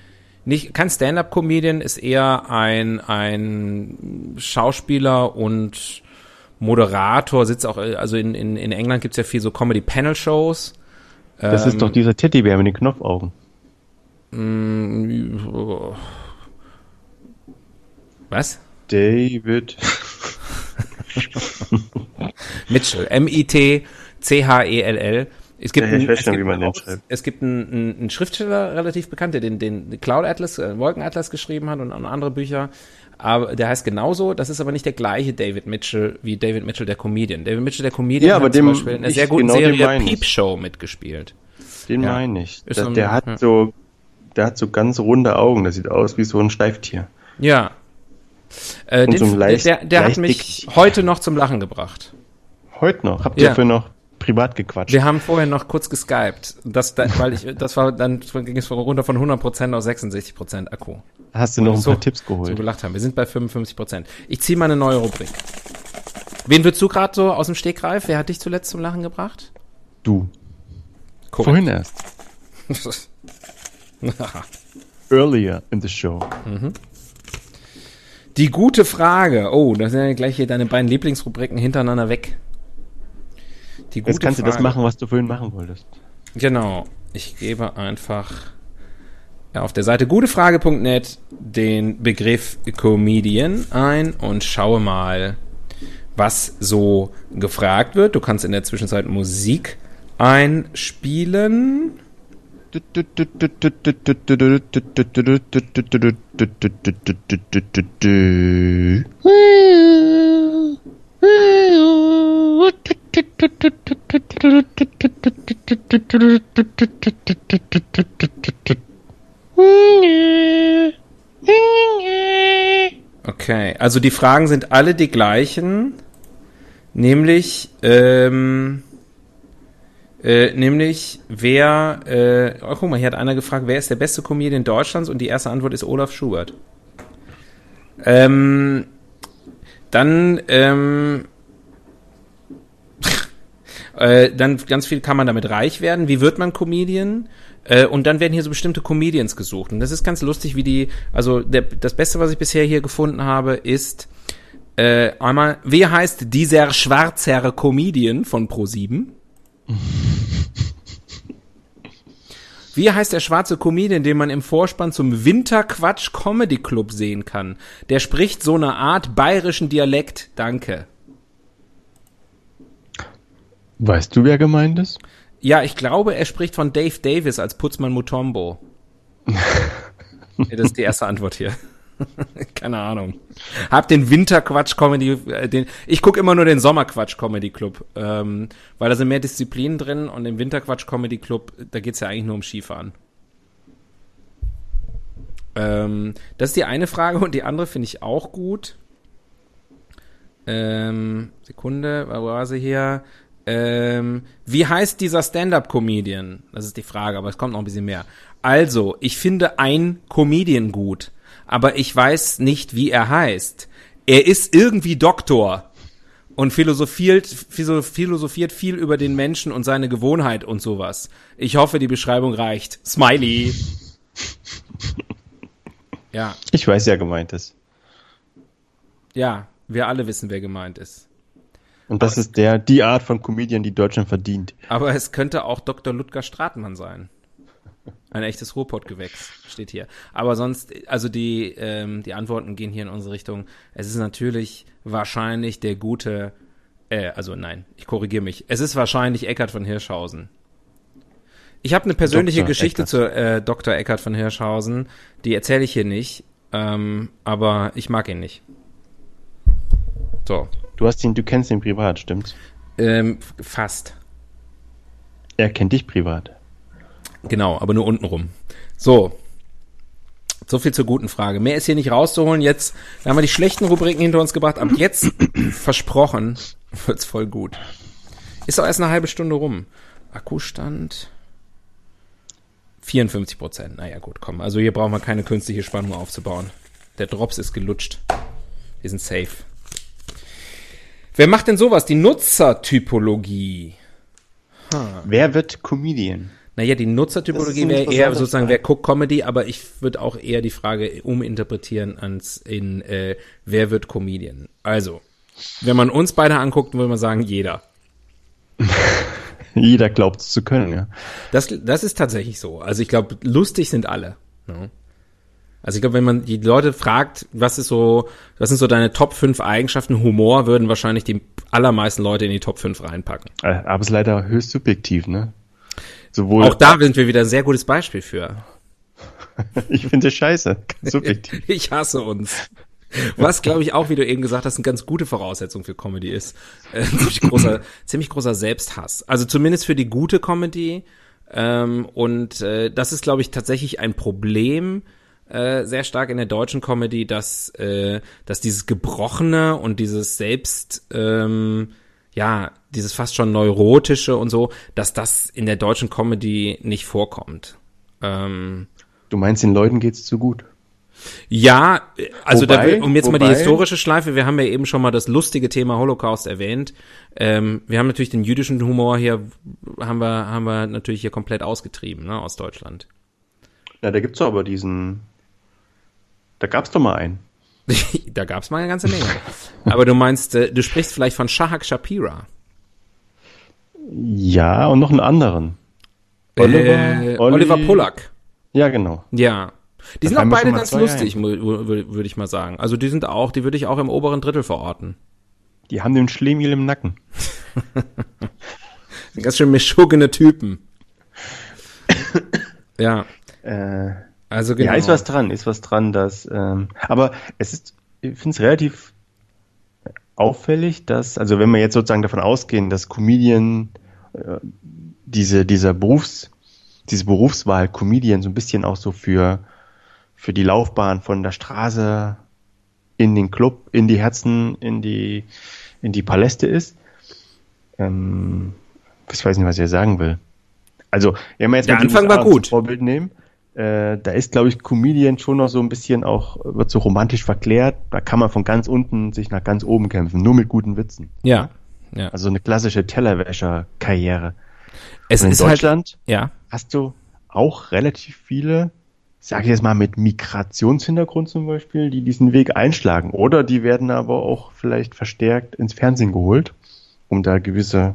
nicht, kein Stand-up-Comedian, ist eher ein, ein Schauspieler und Moderator, sitzt auch, äh, also in, in, in England gibt's ja viel so Comedy-Panel-Shows. Das Ähm, ist doch dieser Teddybär mit den Knopfaugen. Mm, oh. Was? David. Mitchell. M-I-T-C-H-E-L-L. Es gibt, Ja, einen, es gibt, einen, es gibt einen, einen, Schriftsteller, relativ bekannt, der den, den Cloud Atlas, äh, Wolken Atlas geschrieben hat und andere Bücher. Aber der heißt genauso, das ist aber nicht der gleiche David Mitchell wie David Mitchell, der Comedian. David Mitchell, der Comedian, Ja, hat zum Beispiel in einer sehr guten genau Serie. Peep Show mitgespielt. Den Ja. meine ich. Das, so ein- der hat ja. so, der hat so ganz runde Augen. Das sieht aus wie so ein Steiftier. Ja. Äh, Und den, so leicht- der der hat mich dick. heute noch zum Lachen gebracht. Heute noch. Habt Ja. ihr dafür noch privat gequatscht? Wir haben vorher noch kurz geskypt. Das, da, weil ich, das war, dann ging es runter von 100% auf 66% Akku. Hast du noch ein so- paar Tipps So geholt? gelacht haben. Wir sind bei 55%. Ich ziehe mal eine neue Rubrik. Wen würdest du gerade so aus dem Stegreif? Wer hat dich zuletzt zum Lachen gebracht? Du. Korrekt. Vorhin erst. Earlier in the show. Die gute Frage. Oh, da sind ja gleich hier deine beiden Lieblingsrubriken hintereinander weg. Die gute Jetzt kannst du Frage. das machen, was du vorhin machen wolltest. Genau. Ich gebe einfach auf der Seite gutefrage.net den Begriff Comedian ein und schaue mal, was so gefragt wird. Du kannst in der Zwischenzeit Musik einspielen. Okay, also die Fragen sind alle die gleichen, nämlich, ähm, äh, nämlich wer, äh, oh, guck mal, hier hat einer gefragt, wer ist der beste Comedian Deutschlands? Und die erste Antwort ist Olaf Schubert. Ähm, dann, ähm, äh, dann ganz viel kann man damit reich werden. Wie wird man Comedian? Äh, und dann werden hier so bestimmte Comedians gesucht. Und das ist ganz lustig, wie die, also der, das Beste, was ich bisher hier gefunden habe, ist äh, einmal, wie heißt dieser schwarzherre Comedian von Pro7? Wie heißt der schwarze Comedian, den man im Vorspann zum Winterquatsch Comedy Club sehen kann? Der spricht so eine Art bayerischen Dialekt. Danke. Weißt du, wer gemeint ist? Ja, ich glaube, er spricht von Dave Davis als Putzmann Mutombo. Das ist die erste Antwort hier. Keine Ahnung. Hab den Winterquatsch Comedy, äh, den, ich gucke immer nur den Sommerquatsch Comedy Club, ähm, weil da sind mehr Disziplinen drin und im Winterquatsch Comedy Club, da geht's ja eigentlich nur um Skifahren. Ähm, das ist die eine Frage und die andere finde ich auch gut. Ähm, Sekunde, wo war sie hier? Ähm, wie heißt dieser Stand-up-Comedian? Das ist die Frage, aber es kommt noch ein bisschen mehr. Also, ich finde ein Comedian gut, aber ich weiß nicht, wie er heißt. Er ist irgendwie Doktor und philosophiert, philo- philosophiert viel über den Menschen und seine Gewohnheit und sowas. Ich hoffe, die Beschreibung reicht. Smiley. Ja, Ich weiß, wer gemeint ist. ja, wir alle wissen, wer gemeint ist. Und das ist der, die Art von Comedian, die Deutschland verdient. Aber es könnte auch Dr. Ludger Stratmann sein. Ein echtes Ruhrpottgewächs steht hier. Aber sonst, also die, ähm, die Antworten gehen hier in unsere Richtung. Es ist natürlich wahrscheinlich der gute, äh, also nein, ich korrigiere mich. Es ist wahrscheinlich Eckart von Hirschhausen. Ich habe eine persönliche Dr. Geschichte Eckart. zu äh, Dr. Eckart von Hirschhausen. Die erzähle ich hier nicht, ähm, aber ich mag ihn nicht. So, Du hast ihn, du kennst ihn privat, stimmt's? ähm, fast. Er kennt dich privat. Genau, aber nur untenrum. So. So viel zur guten Frage. Mehr ist hier nicht rauszuholen. Jetzt haben wir die schlechten Rubriken hinter uns gebracht. Ab jetzt, versprochen, wird's voll gut. Ist doch erst eine halbe Stunde rum. Akkustand 54 Prozent. Naja, gut, komm. Also hier brauchen wir keine künstliche Spannung aufzubauen. Der Drops ist gelutscht. Wir sind safe. Wer macht denn sowas? Die Nutzertypologie. Wer wird Comedian? Naja, die Nutzertypologie wäre eher sozusagen, Frage. wer guckt Comedy, aber ich würde auch eher die Frage uminterpretieren ans in äh, wer wird Comedian. Also, wenn man uns beide anguckt, würde man sagen, jeder. Jeder glaubt es zu können, ja. Das, das ist tatsächlich so. Also ich glaube, lustig sind alle. Ne? Also ich glaube, wenn man die Leute fragt, was ist so, was sind so deine Top 5 Eigenschaften, Humor würden wahrscheinlich die allermeisten Leute in die Top 5 reinpacken. Äh, Aber es ist leider höchst subjektiv, ne? Sowohl, Auch da sind wir wieder ein sehr gutes Beispiel für. ich finde es scheiße. Subjektiv. Ich hasse uns. Was, glaube ich, auch, wie du eben gesagt hast, eine ganz gute Voraussetzung für Comedy ist. Äh, ziemlich, großer, ziemlich großer Selbsthass. Also zumindest für die gute Comedy. Ähm, und äh, das ist, glaube ich, tatsächlich ein Problem äh, sehr stark in der deutschen Comedy, dass, äh, dass dieses Gebrochene und dieses Selbst, ähm, ja, dieses fast schon neurotische und so, dass das in der deutschen Comedy nicht vorkommt. Ähm, Du meinst, den Leuten geht's zu gut. ja, also da, Wobei- um jetzt mal die wobei- historische Schleife, wir haben ja eben schon mal das lustige Thema Holocaust erwähnt. Ähm, wir haben natürlich den jüdischen Humor hier, haben wir, haben wir natürlich hier komplett ausgetrieben, ne, aus Deutschland. Ja, da gibt's doch aber diesen. Da gab's doch mal einen. da gab's mal eine ganze Menge. Aber du meinst, äh, du sprichst vielleicht von Shahak Shapira. Ja, und noch einen anderen. äh, Olli- Oliver Pollack. Ja, genau. Ja. Die Da sind auch beide ganz lustig, würde ich mal sagen. Also die sind auch, die würde ich auch im oberen Drittel verorten. Die haben den Schlemiel im Nacken. Ganz schön mischugene Typen. ja, Äh, also genau. Ja, ist was dran, ist was dran, dass, ähm, aber es ist, ich finde es relativ auffällig, dass, also wenn wir jetzt sozusagen davon ausgehen, dass Comedian, äh, diese, dieser Berufs, diese Berufswahl Comedian so ein bisschen auch so für, für die Laufbahn von der Straße in den Club, in die Herzen, in die, in die Paläste ist, ähm, ich weiß nicht, was ich sagen will. Also, wenn wir jetzt Der mal Anfang war gut. Vorbild nehmen, äh, da ist, glaube ich, Comedian schon noch so ein bisschen auch, wird so romantisch verklärt. Da kann man von ganz unten sich nach ganz oben kämpfen, nur mit guten Witzen. Ja, ja. Also eine klassische Tellerwäscher-Karriere. Es in ist halt, Deutschland ja. hast du auch relativ viele, sag ich jetzt mal, mit Migrationshintergrund zum Beispiel, die diesen Weg einschlagen. Oder die werden aber auch vielleicht verstärkt ins Fernsehen geholt, um da gewisse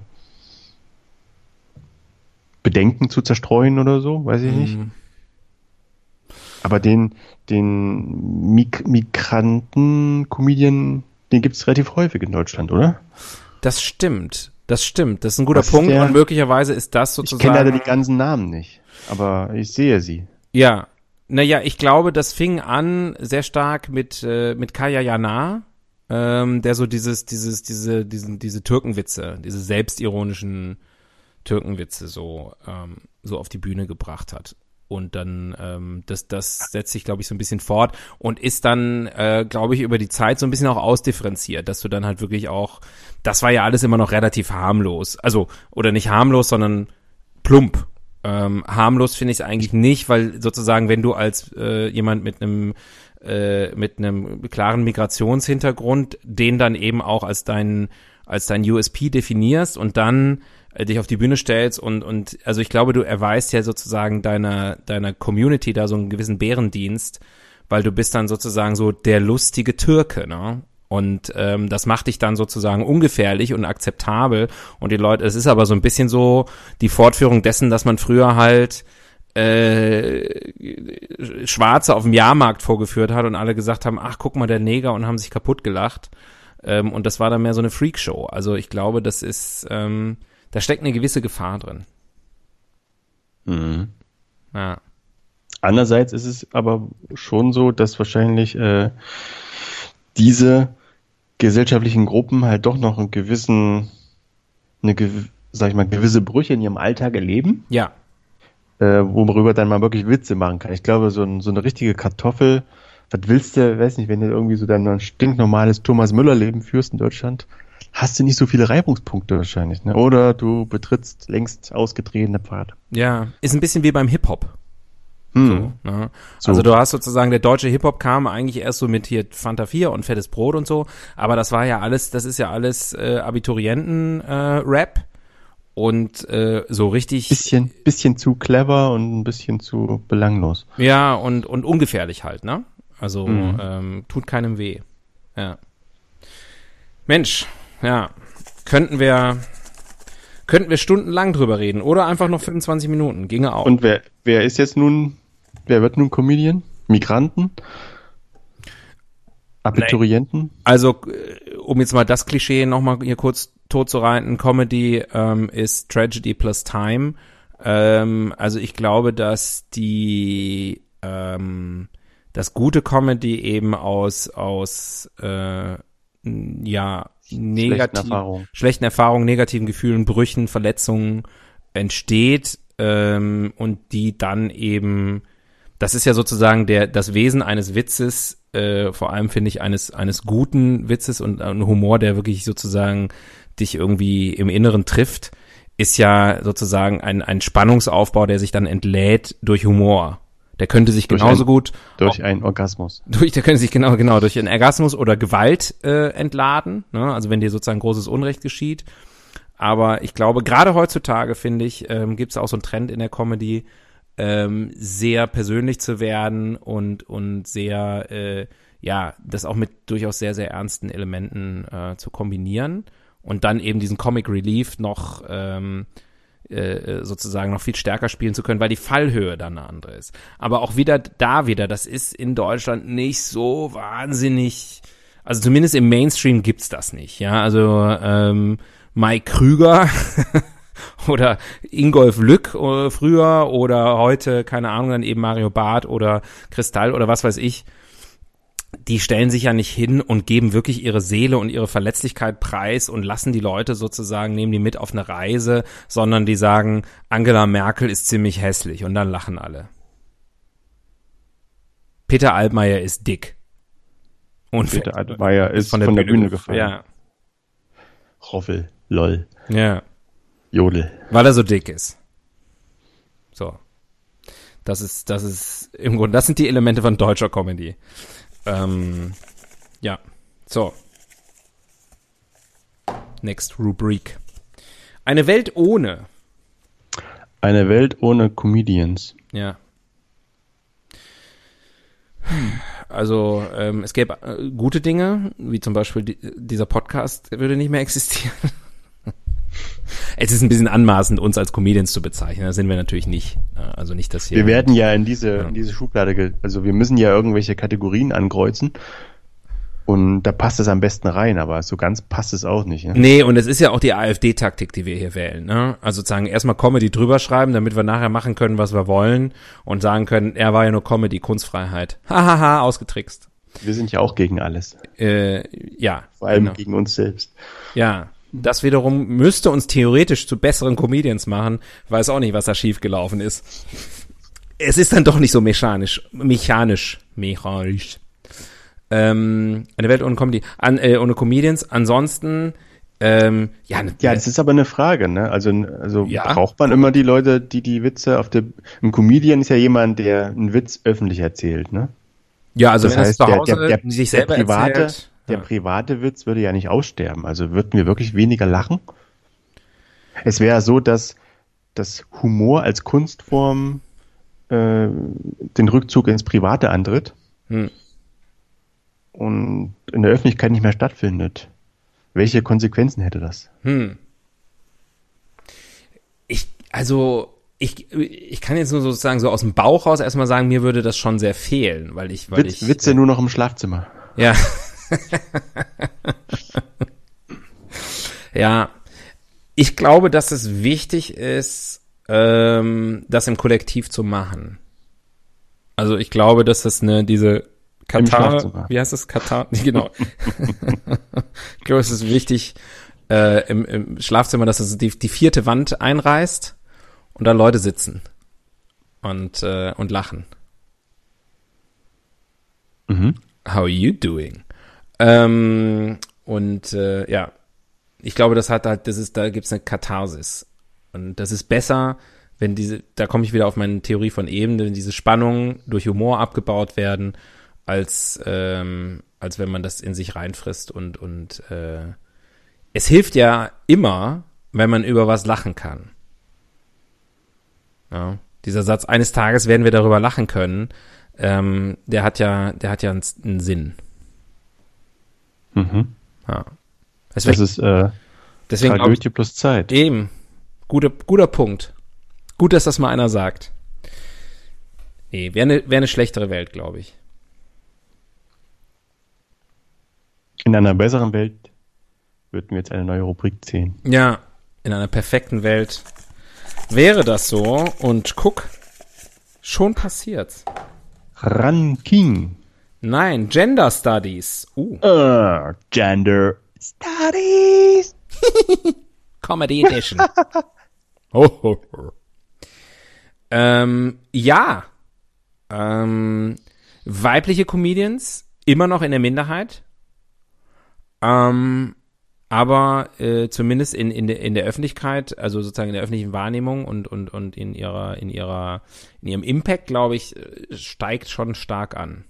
Bedenken zu zerstreuen oder so, weiß ich nicht. Mhm. Aber den, den Mig Migranten-Comedian, den gibt's relativ häufig in Deutschland, oder? Das stimmt. Das stimmt. Das ist ein guter Was Punkt der- und möglicherweise ist das Ich sozusagen. kenne leider die ganzen Namen nicht, aber ich sehe sie. Ja. Naja, ich glaube, das fing an sehr stark mit, äh, mit Kaya Jana, ähm, der so dieses, dieses, diese, diesen, diese Türkenwitze, diese selbstironischen Türkenwitze so, ähm, so auf die Bühne gebracht hat. Und dann, ähm, das, das setzt sich, glaube ich, so ein bisschen fort und ist dann, äh, glaube ich, über die Zeit so ein bisschen auch ausdifferenziert, dass du dann halt wirklich auch, das war ja alles immer noch relativ harmlos. Also, oder nicht harmlos, sondern plump. Ähm, harmlos finde ich es eigentlich nicht, weil sozusagen, wenn du als äh, jemand mit einem äh, mit einem klaren Migrationshintergrund den dann eben auch als dein als dein USP definierst und dann äh, dich auf die Bühne stellst und und also ich glaube, du erweist ja sozusagen deiner deiner Community da so einen gewissen Bärendienst, weil du bist dann sozusagen so der lustige Türke, ne? Und ähm, das macht dich dann sozusagen ungefährlich und akzeptabel. Und die Leute, es ist aber so ein bisschen so die Fortführung dessen, dass man früher halt äh, Schwarze auf dem Jahrmarkt vorgeführt hat und alle gesagt haben, ach guck mal der Neger und haben sich kaputt gelacht. Ähm, und das war dann mehr so eine Freakshow. Also ich glaube, das ist, ähm, da steckt eine gewisse Gefahr drin. Mhm. Ja. Andererseits ist es aber schon so, dass wahrscheinlich äh, diese gesellschaftlichen Gruppen halt doch noch einen gewissen, eine, sag ich mal, gewisse Brüche in ihrem Alltag erleben. Ja. Äh, worüber dann mal wirklich Witze machen kann. Ich glaube, so, ein, so eine richtige Kartoffel, was willst du, weiß nicht, wenn du irgendwie so dein stinknormales Thomas Müller-Leben führst in Deutschland, hast du nicht so viele Reibungspunkte wahrscheinlich, ne? Oder du betrittst längst ausgetretene Pfad. Ja, ist ein bisschen wie beim Hip-Hop. Hm. So, ne? so. Also du hast sozusagen, der deutsche Hip-Hop kam eigentlich erst so mit hier Fanta 4 und fettes Brot und so, aber das war ja alles, das ist ja alles äh, Abiturienten-Rap. Äh, und äh, so richtig bisschen bisschen zu clever und ein bisschen zu belanglos. Ja und und ungefährlich halt, ne? Also mhm. ähm, tut keinem weh. Ja. Mensch, ja, könnten wir könnten wir stundenlang drüber reden oder einfach noch 25 Minuten, ginge auch. Und wer wer ist jetzt nun wer wird nun Comedian? Migranten? Abiturienten? Also, äh, um jetzt mal das Klischee nochmal hier kurz tot zu reiten, Comedy ähm, ist Tragedy plus Time. Ähm, also ich glaube, dass die ähm, das gute Comedy eben aus aus äh, ja negativ, schlechten, Erfahrungen. schlechten Erfahrungen, negativen Gefühlen, Brüchen, Verletzungen entsteht ähm, und die dann eben das ist ja sozusagen der das Wesen eines Witzes, äh, vor allem finde ich eines eines guten Witzes und ein Humor, der wirklich sozusagen dich irgendwie im Inneren trifft, ist ja sozusagen ein ein Spannungsaufbau, der sich dann entlädt durch Humor. Der könnte sich durch genauso ein, gut durch einen Orgasmus. Durch, der könnte sich genau genau durch einen Orgasmus oder Gewalt äh, entladen. Ne? Also wenn dir sozusagen großes Unrecht geschieht. Aber ich glaube, gerade heutzutage finde ich, ähm, gibt es auch so einen Trend in der Comedy, ähm, sehr persönlich zu werden und, und sehr, äh, ja, das auch mit durchaus sehr, sehr ernsten Elementen äh, zu kombinieren und dann eben diesen Comic Relief noch ähm, äh, sozusagen noch viel stärker spielen zu können, weil die Fallhöhe dann eine andere ist. Aber auch wieder da wieder, das ist in Deutschland nicht so wahnsinnig, also zumindest im Mainstream gibt's das nicht, ja, also ähm, Mike Krüger oder Ingolf Lück äh, früher oder heute, keine Ahnung, dann eben Mario Barth oder Kristall oder was weiß ich, die stellen sich ja nicht hin und geben wirklich ihre Seele und ihre Verletzlichkeit preis und lassen die Leute sozusagen, nehmen die mit auf eine Reise, sondern die sagen, Angela Merkel ist ziemlich hässlich und dann lachen alle. Peter Altmaier ist dick. Und Peter Altmaier ist von der, von der Bühne, Bühne gefallen. Ja. Roffel, lol. Ja. Jodel. Weil er so dick ist. So. Das ist, das ist im Grunde, das sind die Elemente von deutscher Comedy. Ähm, ja. So. Next Rubrik. Eine Welt ohne. Eine Welt ohne Comedians. Ja. Also ähm, es gäbe äh, gute Dinge, wie zum Beispiel die, dieser Podcast würde nicht mehr existieren. Es ist ein bisschen anmaßend, uns als Comedians zu bezeichnen. Das sind wir natürlich nicht. Also nicht, dass hier. Wir werden ja in diese, ja. in diese Schublade, also wir müssen ja irgendwelche Kategorien ankreuzen. Und da passt es am besten rein, aber so ganz passt es auch nicht. Ne? Nee, und es ist ja auch die AfD-Taktik, die wir hier wählen. Ne? Also sozusagen erstmal Comedy drüber schreiben, damit wir nachher machen können, was wir wollen und sagen können, er war ja nur Comedy, Kunstfreiheit. Hahaha, ausgetrickst. Wir sind ja auch gegen alles. Äh, ja. Vor allem genau. gegen uns selbst. Ja, das wiederum müsste uns theoretisch zu besseren Comedians machen. Weiß auch nicht, was da schiefgelaufen ist. Es ist dann doch nicht so mechanisch, mechanisch, mechanisch. Ähm, eine Welt ohne Comedy, an, äh, ohne Comedians. Ansonsten, ähm, ja, ne, ja, das ist aber eine Frage, ne? Also, also ja. braucht man immer die Leute, die die Witze auf der. Ein Comedian ist ja jemand, der einen Witz öffentlich erzählt, ne? Ja, also das heißt, der, der, der, sich selber private, erzählt der private Witz würde ja nicht aussterben. Also würden wir wirklich weniger lachen? Es wäre so, dass das Humor als Kunstform äh, den Rückzug ins Private antritt hm. und in der Öffentlichkeit nicht mehr stattfindet. Welche Konsequenzen hätte das? Hm. Ich, also ich, ich kann jetzt nur sozusagen so aus dem Bauch raus erstmal sagen, mir würde das schon sehr fehlen, weil ich, weil Witz, ich. Witze nur noch im Schlafzimmer. Ja. ja. Ich glaube, dass es wichtig ist, ähm, das im Kollektiv zu machen. Also ich glaube, dass das eine, diese Katar, wie heißt das? Katar, genau. ich glaube, es ist wichtig, äh, im, im Schlafzimmer, dass es die, die vierte Wand einreißt und da Leute sitzen und, äh, und lachen. Mhm. How are you doing? Ähm, und äh, ja, ich glaube, das hat halt, das ist, da gibt's eine Katharsis. Und das ist besser, wenn diese, da komme ich wieder auf meine Theorie von eben, wenn diese Spannungen durch Humor abgebaut werden, als, ähm, als wenn man das in sich reinfrisst und, und äh, es hilft ja immer, wenn man über was lachen kann. Ja, dieser Satz, eines Tages werden wir darüber lachen können, ähm, der hat ja, der hat ja einen, einen Sinn. Mhm. Ja. Das Deswegen, ist äh, deswegen Tragödie plus Zeit. eben, guter, guter Punkt. Gut, dass das mal einer sagt. Nee, wäre eine wär ne schlechtere Welt, glaube ich. In einer besseren Welt würden wir jetzt eine neue Rubrik ziehen. Ja, in einer perfekten Welt wäre das so und guck, schon passiert's. Ranking. Nein, Gender Studies. Uh, Uh, Gender Studies. Comedy Edition. ho, ho, ho. Ähm, ja. Ähm, weibliche Comedians immer noch in der Minderheit. Ähm, aber äh, zumindest in, in, der, in der Öffentlichkeit, also sozusagen in der öffentlichen Wahrnehmung und, und, und in ihrer, in ihrer, in ihrem Impact, glaube ich, äh, steigt schon stark an.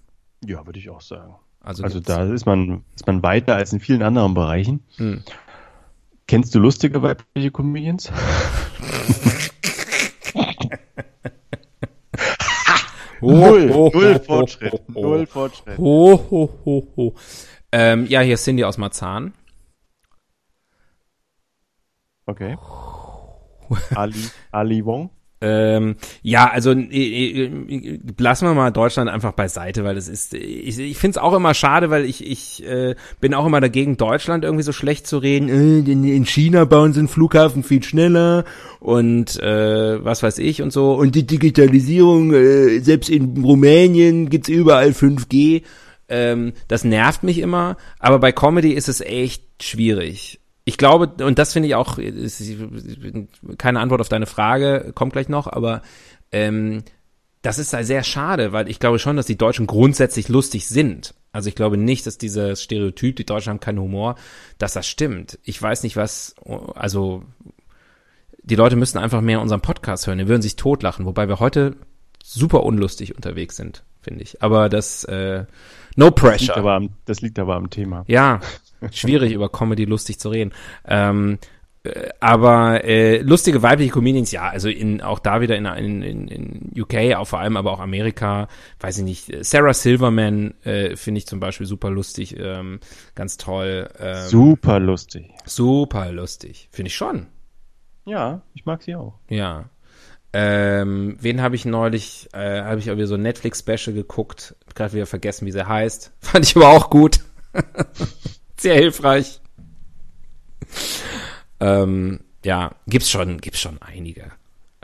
Ja, würde ich auch sagen. Also, Also da ist man, ist man weiter als in vielen anderen Bereichen. Hm. Kennst du lustige weibliche Comedians? Null, ho, null Fortschritt, ho. null Fortschritt. Ho, ho, ho, ho. Ähm, ja, hier ist Cindy aus Marzahn. Okay. Ali, Ali Wong. Ähm, ja, also äh, äh, lassen wir mal Deutschland einfach beiseite, weil das ist, ich, ich finde es auch immer schade, weil ich, ich äh, bin auch immer dagegen, Deutschland irgendwie so schlecht zu reden. Äh, in, in China bauen sie einen Flughafen viel schneller und äh, was weiß ich und so. Und die Digitalisierung, äh, selbst in Rumänien gibt's überall 5G. Ähm, das nervt mich immer, aber bei Comedy ist es echt schwierig. Ich glaube, und das finde ich auch, ist, keine Antwort auf deine Frage, kommt gleich noch, aber ähm, das ist sehr schade, weil ich glaube schon, dass die Deutschen grundsätzlich lustig sind. Also ich glaube nicht, dass dieses Stereotyp, die Deutschen haben keinen Humor, dass das stimmt. Ich weiß nicht, was, also die Leute müssten einfach mehr unseren Podcast hören, die würden sich totlachen, wobei wir heute super unlustig unterwegs sind, finde ich. Aber das, äh, no Das liegt, pressure. aber am, das liegt aber am Thema. Ja, schwierig über Comedy lustig zu reden. Ähm, äh, aber äh, lustige weibliche Comedians, ja, also in auch da wieder in, in, in, in UK, auch vor allem aber auch Amerika, weiß ich nicht. Sarah Silverman äh, finde ich zum Beispiel super lustig, ähm, ganz toll. Ähm, Super lustig. super lustig, finde ich schon. Ja, ich mag sie auch. Ja. Ähm, wen habe ich neulich, äh, habe ich auch wieder so ein Netflix-Special geguckt, gerade wieder vergessen, wie sie heißt. Fand ich aber auch gut. Sehr hilfreich. Ähm, ja, gibt's schon, gibt's schon einige.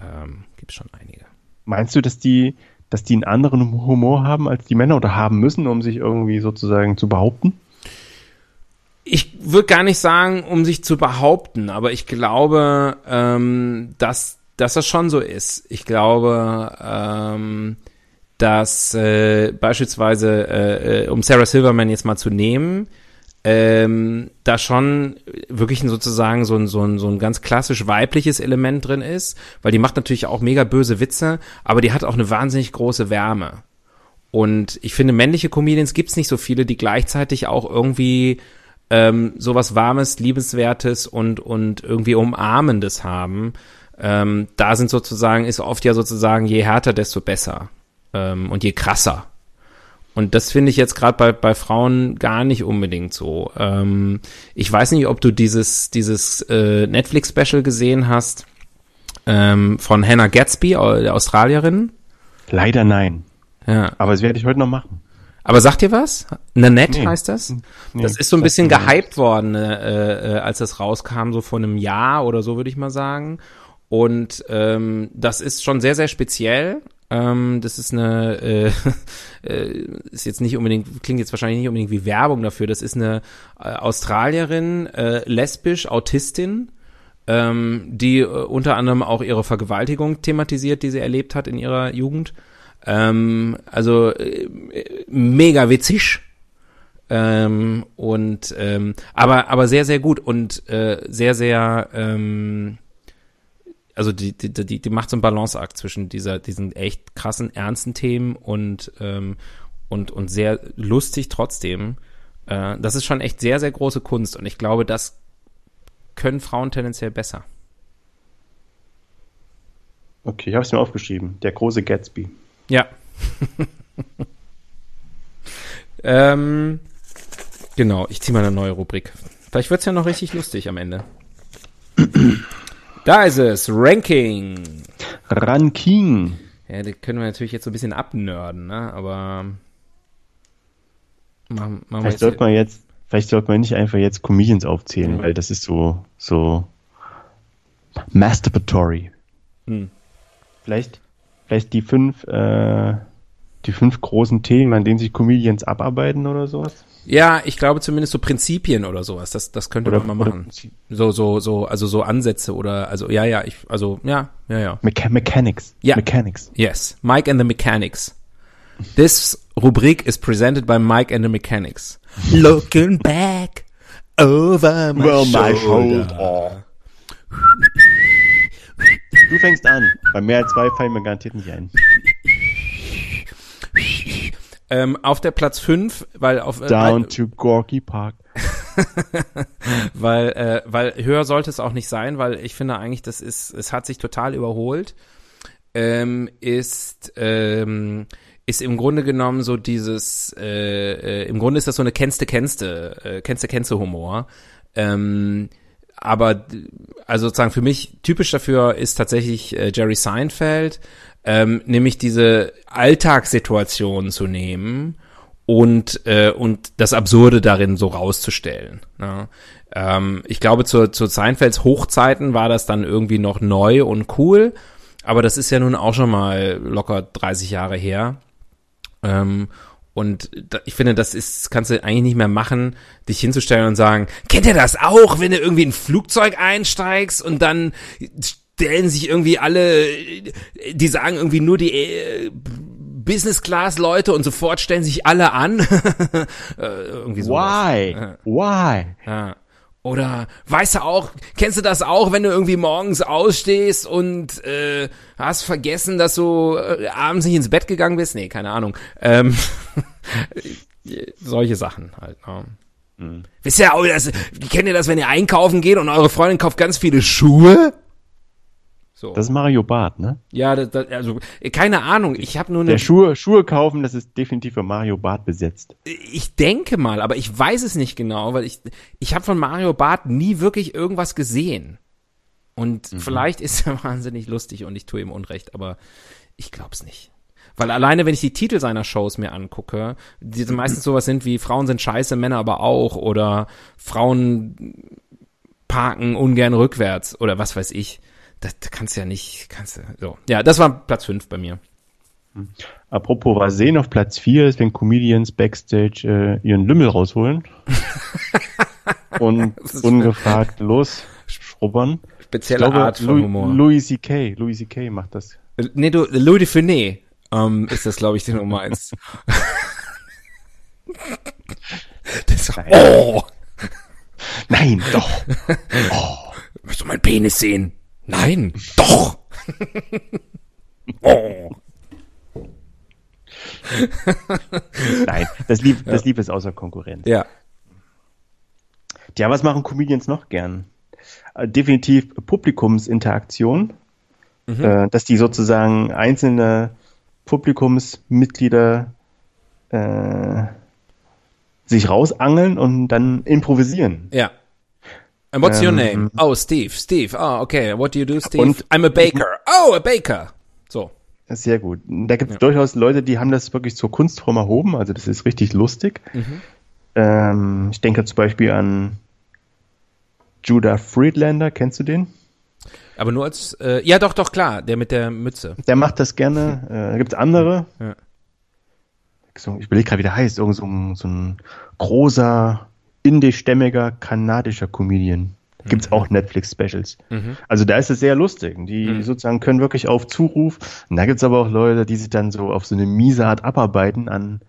Ähm, gibt's schon einige. Meinst du, dass die, dass die einen anderen Humor haben als die Männer oder haben müssen, um sich irgendwie sozusagen zu behaupten? Ich würde gar nicht sagen, um sich zu behaupten, aber ich glaube, ähm, dass, dass das schon so ist. Ich glaube, ähm, dass äh, beispielsweise, äh, äh, um Sarah Silverman jetzt mal zu nehmen, ähm, da schon wirklich sozusagen so ein, so, ein, so ein ganz klassisch weibliches Element drin ist, weil die macht natürlich auch mega böse Witze, aber die hat auch eine wahnsinnig große Wärme. Und ich finde, männliche Comedians gibt's nicht so viele, die gleichzeitig auch irgendwie ähm, sowas Warmes, Liebenswertes und, und irgendwie Umarmendes haben. Ähm, da sind sozusagen, ist oft ja sozusagen, je härter, desto besser. Ähm, und je krasser. Und das finde ich jetzt gerade bei, bei Frauen gar nicht unbedingt so. Ähm, ich weiß nicht, ob du dieses, dieses äh, Netflix-Special gesehen hast. ähm, von Hannah Gatsby, der Australierin. Leider nein. Ja. Aber das werde ich heute noch machen. Aber sagt ihr was? Nanette Nee. heißt das? Nee, das ist so ein bisschen gehypt worden, äh, äh, als das rauskam, so vor einem Jahr oder so, würde ich mal sagen. Und ähm, das ist schon sehr, sehr speziell. Ähm, das ist eine, äh, äh, ist jetzt nicht unbedingt, klingt jetzt wahrscheinlich nicht unbedingt wie Werbung dafür. Das ist eine äh, Australierin, äh, lesbisch, Autistin, ähm, die äh, unter anderem auch ihre Vergewaltigung thematisiert, die sie erlebt hat in ihrer Jugend. Ähm, also äh, mega witzig. Ähm, und ähm, aber aber sehr sehr gut und äh, sehr sehr ähm, also die, die, die, die macht so einen Balanceakt zwischen dieser diesen echt krassen ernsten Themen und ähm, und und sehr lustig trotzdem. Äh, das ist schon echt sehr sehr große Kunst und ich glaube, das können Frauen tendenziell besser. Okay, ich habe es mir aufgeschrieben. Der große Gatsby. Ja. ähm, genau, ich ziehe mal eine neue Rubrik. Vielleicht wird's ja noch richtig lustig am Ende. Da ist es, Ranking. Ranking. Ja, die können wir natürlich jetzt so ein bisschen abnörden, ne? Aber machen, machen wir Vielleicht sollte man jetzt, vielleicht sollte man nicht einfach jetzt Comedians aufzählen, weil das ist so, so masturbatory. Hm. Vielleicht, vielleicht die fünf, äh, die fünf großen Themen, an denen sich Comedians abarbeiten oder sowas? Ja, ich glaube zumindest so Prinzipien oder sowas. Das, das könnte Oder, man mal machen. So, so, so, also so Ansätze oder, also, ja, ja, ich, also, ja, ja, ja. Mecha Mechanics. Ja. Mechanics. Yes, Mike and the Mechanics. This Rubrik is presented by Mike and the Mechanics. Looking back over my Well, my shoulder. Du fängst an. Bei mehr als zwei fallen mir garantiert nicht ein. Ähm, auf der Platz 5, weil auf äh, Down weil, to Gorky Park. weil, äh, weil höher sollte es auch nicht sein, weil ich finde eigentlich, das ist, es hat sich total überholt. Ähm, ist ähm, ist im Grunde genommen so dieses, äh, äh, im Grunde ist das so eine kennste kennste, äh, kennste kennste Humor. Ähm, aber also sozusagen für mich typisch dafür ist tatsächlich äh, Jerry Seinfeld, ähm, nämlich diese Alltagssituation zu nehmen und äh, und das Absurde darin so rauszustellen. Ne? Ähm, ich glaube zu zu Seinfelds Hochzeiten war das dann irgendwie noch neu und cool, aber das ist ja nun auch schon mal locker 30 Jahre her. Ähm, und ich finde, das ist, kannst du eigentlich nicht mehr machen, dich hinzustellen und sagen, kennt ihr das auch, wenn du irgendwie in ein Flugzeug einsteigst und dann stellen sich irgendwie alle, die sagen irgendwie nur die äh, Business Class Leute und sofort stellen sich alle an. äh, irgendwie sowas. Why? Ja. Why? Ja. Oder weißt du auch, kennst du das auch, wenn du irgendwie morgens ausstehst und äh, hast vergessen, dass du äh, abends nicht ins Bett gegangen bist? Nee, keine Ahnung. Ähm, solche Sachen halt. Ne? Wisst ihr auch, das, kennt ihr das, wenn ihr einkaufen geht und eure Freundin kauft ganz viele Schuhe? So. Das ist Mario Barth, ne? ja, das, das, also keine Ahnung. Ich habe nur eine Der Schuhe, Schuhe kaufen, das ist definitiv für Mario Barth besetzt. Ich denke mal, aber ich weiß es nicht genau, weil ich ich habe von Mario Barth nie wirklich irgendwas gesehen. Und vielleicht ist er wahnsinnig lustig und ich tue ihm Unrecht, aber ich glaub's nicht. Weil alleine, wenn ich die Titel seiner Shows mir angucke, die meistens sowas sind wie Frauen sind scheiße, Männer aber auch oder Frauen parken ungern rückwärts oder was weiß ich. Das, kannst du ja nicht, kannst du, so. Ja, das war Platz fünf bei mir. Apropos was sehen auf Platz 4 ist, wenn Comedians Backstage äh, ihren Lümmel rausholen und ungefragt los schrubbern. Spezielle glaube, Art von Louis, Humor. Louis C.K. Louis C.K. macht das. Nee, du, Louis de Funès ähm, ist das, glaube ich, den du meinst. das, oh, Nein, doch. möchtest du meinen Penis sehen? Nein, doch. oh. Nein, das Lieb, das Lieb ist außer Konkurrenz. Ja, Ja, was machen Comedians noch gern? Äh, definitiv Publikumsinteraktion, äh, dass die sozusagen einzelne Publikumsmitglieder äh, sich rausangeln und dann improvisieren. ja, And what's your Ähm, name? Oh, Steve. Steve. Oh, okay. What do you do, Steve? Und- I'm a baker. Oh, a baker. So. Sehr gut. Da gibt es durchaus Leute, die haben das wirklich zur Kunstform erhoben, also das ist richtig lustig. Ähm, ich denke zum Beispiel an Judah Friedlander, kennst du den? Aber nur als, äh, ja, doch, doch, klar. Der mit der Mütze. Der macht das gerne. Äh, da gibt es andere. Ja. Ich überlege gerade, wie der heißt. Irgend so ein, so ein großer, indischstämmiger kanadischer Comedian. Gibt es auch Netflix-Specials. Also da ist es sehr lustig. Die sozusagen können wirklich auf Zuruf. Und da gibt es aber auch Leute, die sich dann so auf so eine miese Art abarbeiten an,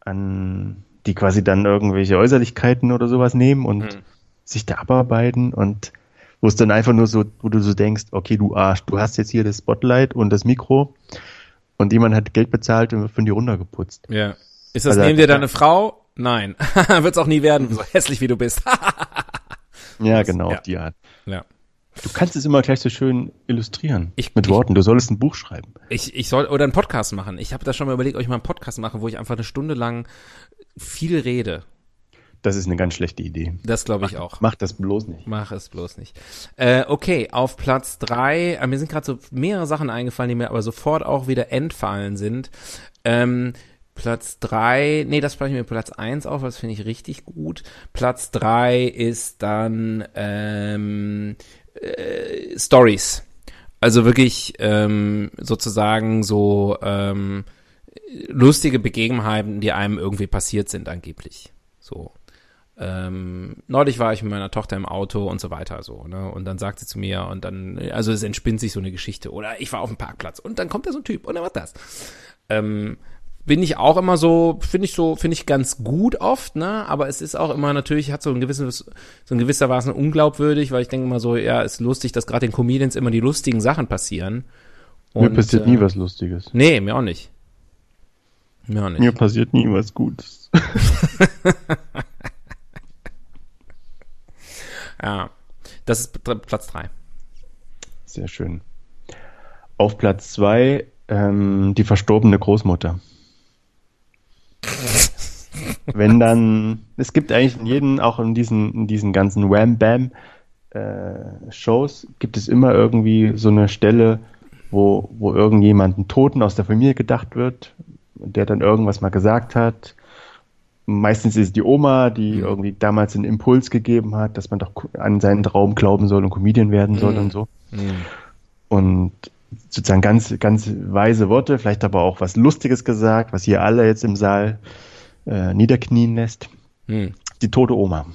an die quasi dann irgendwelche Äußerlichkeiten oder sowas nehmen und sich da abarbeiten und wo es dann einfach nur so, wo du so denkst, okay, du Arsch, du hast jetzt hier das Spotlight und das Mikro und jemand hat Geld bezahlt und wird von dir runtergeputzt. Ja. Ist das Also- neben dir deine Frau? Nein. Wird's auch nie werden, so hässlich wie du bist. Ja, genau, ja. die Art. ja. Du kannst es immer gleich so schön illustrieren. Ich- mit ich- Worten. Du solltest ein Buch schreiben. Ich, ich soll, oder einen Podcast machen. Ich habe da schon mal überlegt, ob ich mal einen Podcast mache, wo ich einfach eine Stunde lang viel rede. Das ist eine ganz schlechte Idee. Das glaube ich auch. Mach das bloß nicht. Mach es bloß nicht. Äh, okay, auf Platz drei. Äh, mir sind gerade so mehrere Sachen eingefallen, die mir aber sofort auch wieder entfallen sind. Ähm, Platz drei, nee, das spreche ich mir Platz eins auf, das finde ich richtig gut. Platz drei ist dann ähm, äh, Stories. Also wirklich ähm, sozusagen so ähm, lustige Begebenheiten, die einem irgendwie passiert sind angeblich. So. Ähm, neulich war ich mit meiner Tochter im Auto und so weiter so, ne? Und dann sagt sie zu mir und dann, also es entspinnt sich so eine Geschichte. Oder ich war auf dem Parkplatz und dann kommt da so ein Typ und er macht das. Ähm, bin ich auch immer so, finde ich so, finde ich ganz gut oft, ne? Aber es ist auch immer natürlich, hat so ein gewisses, so ein gewisser Weise unglaubwürdig, weil ich denke immer so, ja, ist lustig, dass gerade den Comedians immer die lustigen Sachen passieren. Mir Und, passiert äh, nie was Lustiges. Nee, mir auch nicht. Mir auch nicht. Mir passiert nie was Gutes. Ja. Das ist Platz drei. Sehr schön. Auf Platz zwei ähm, die verstorbene Großmutter. Wenn dann, es gibt eigentlich in jedem, auch in diesen, in diesen ganzen Wham Bam äh, Shows, gibt es immer irgendwie so eine Stelle, wo, wo irgendjemand einen Toten aus der Familie gedacht wird, der dann irgendwas mal gesagt hat. Meistens ist es die Oma, die irgendwie damals einen Impuls gegeben hat, dass man doch an seinen Traum glauben soll und Comedian werden soll und so. Und sozusagen ganz, ganz weise Worte, vielleicht aber auch was Lustiges gesagt, was hier alle jetzt im Saal äh, niederknien lässt. Hm. Die tote Oma.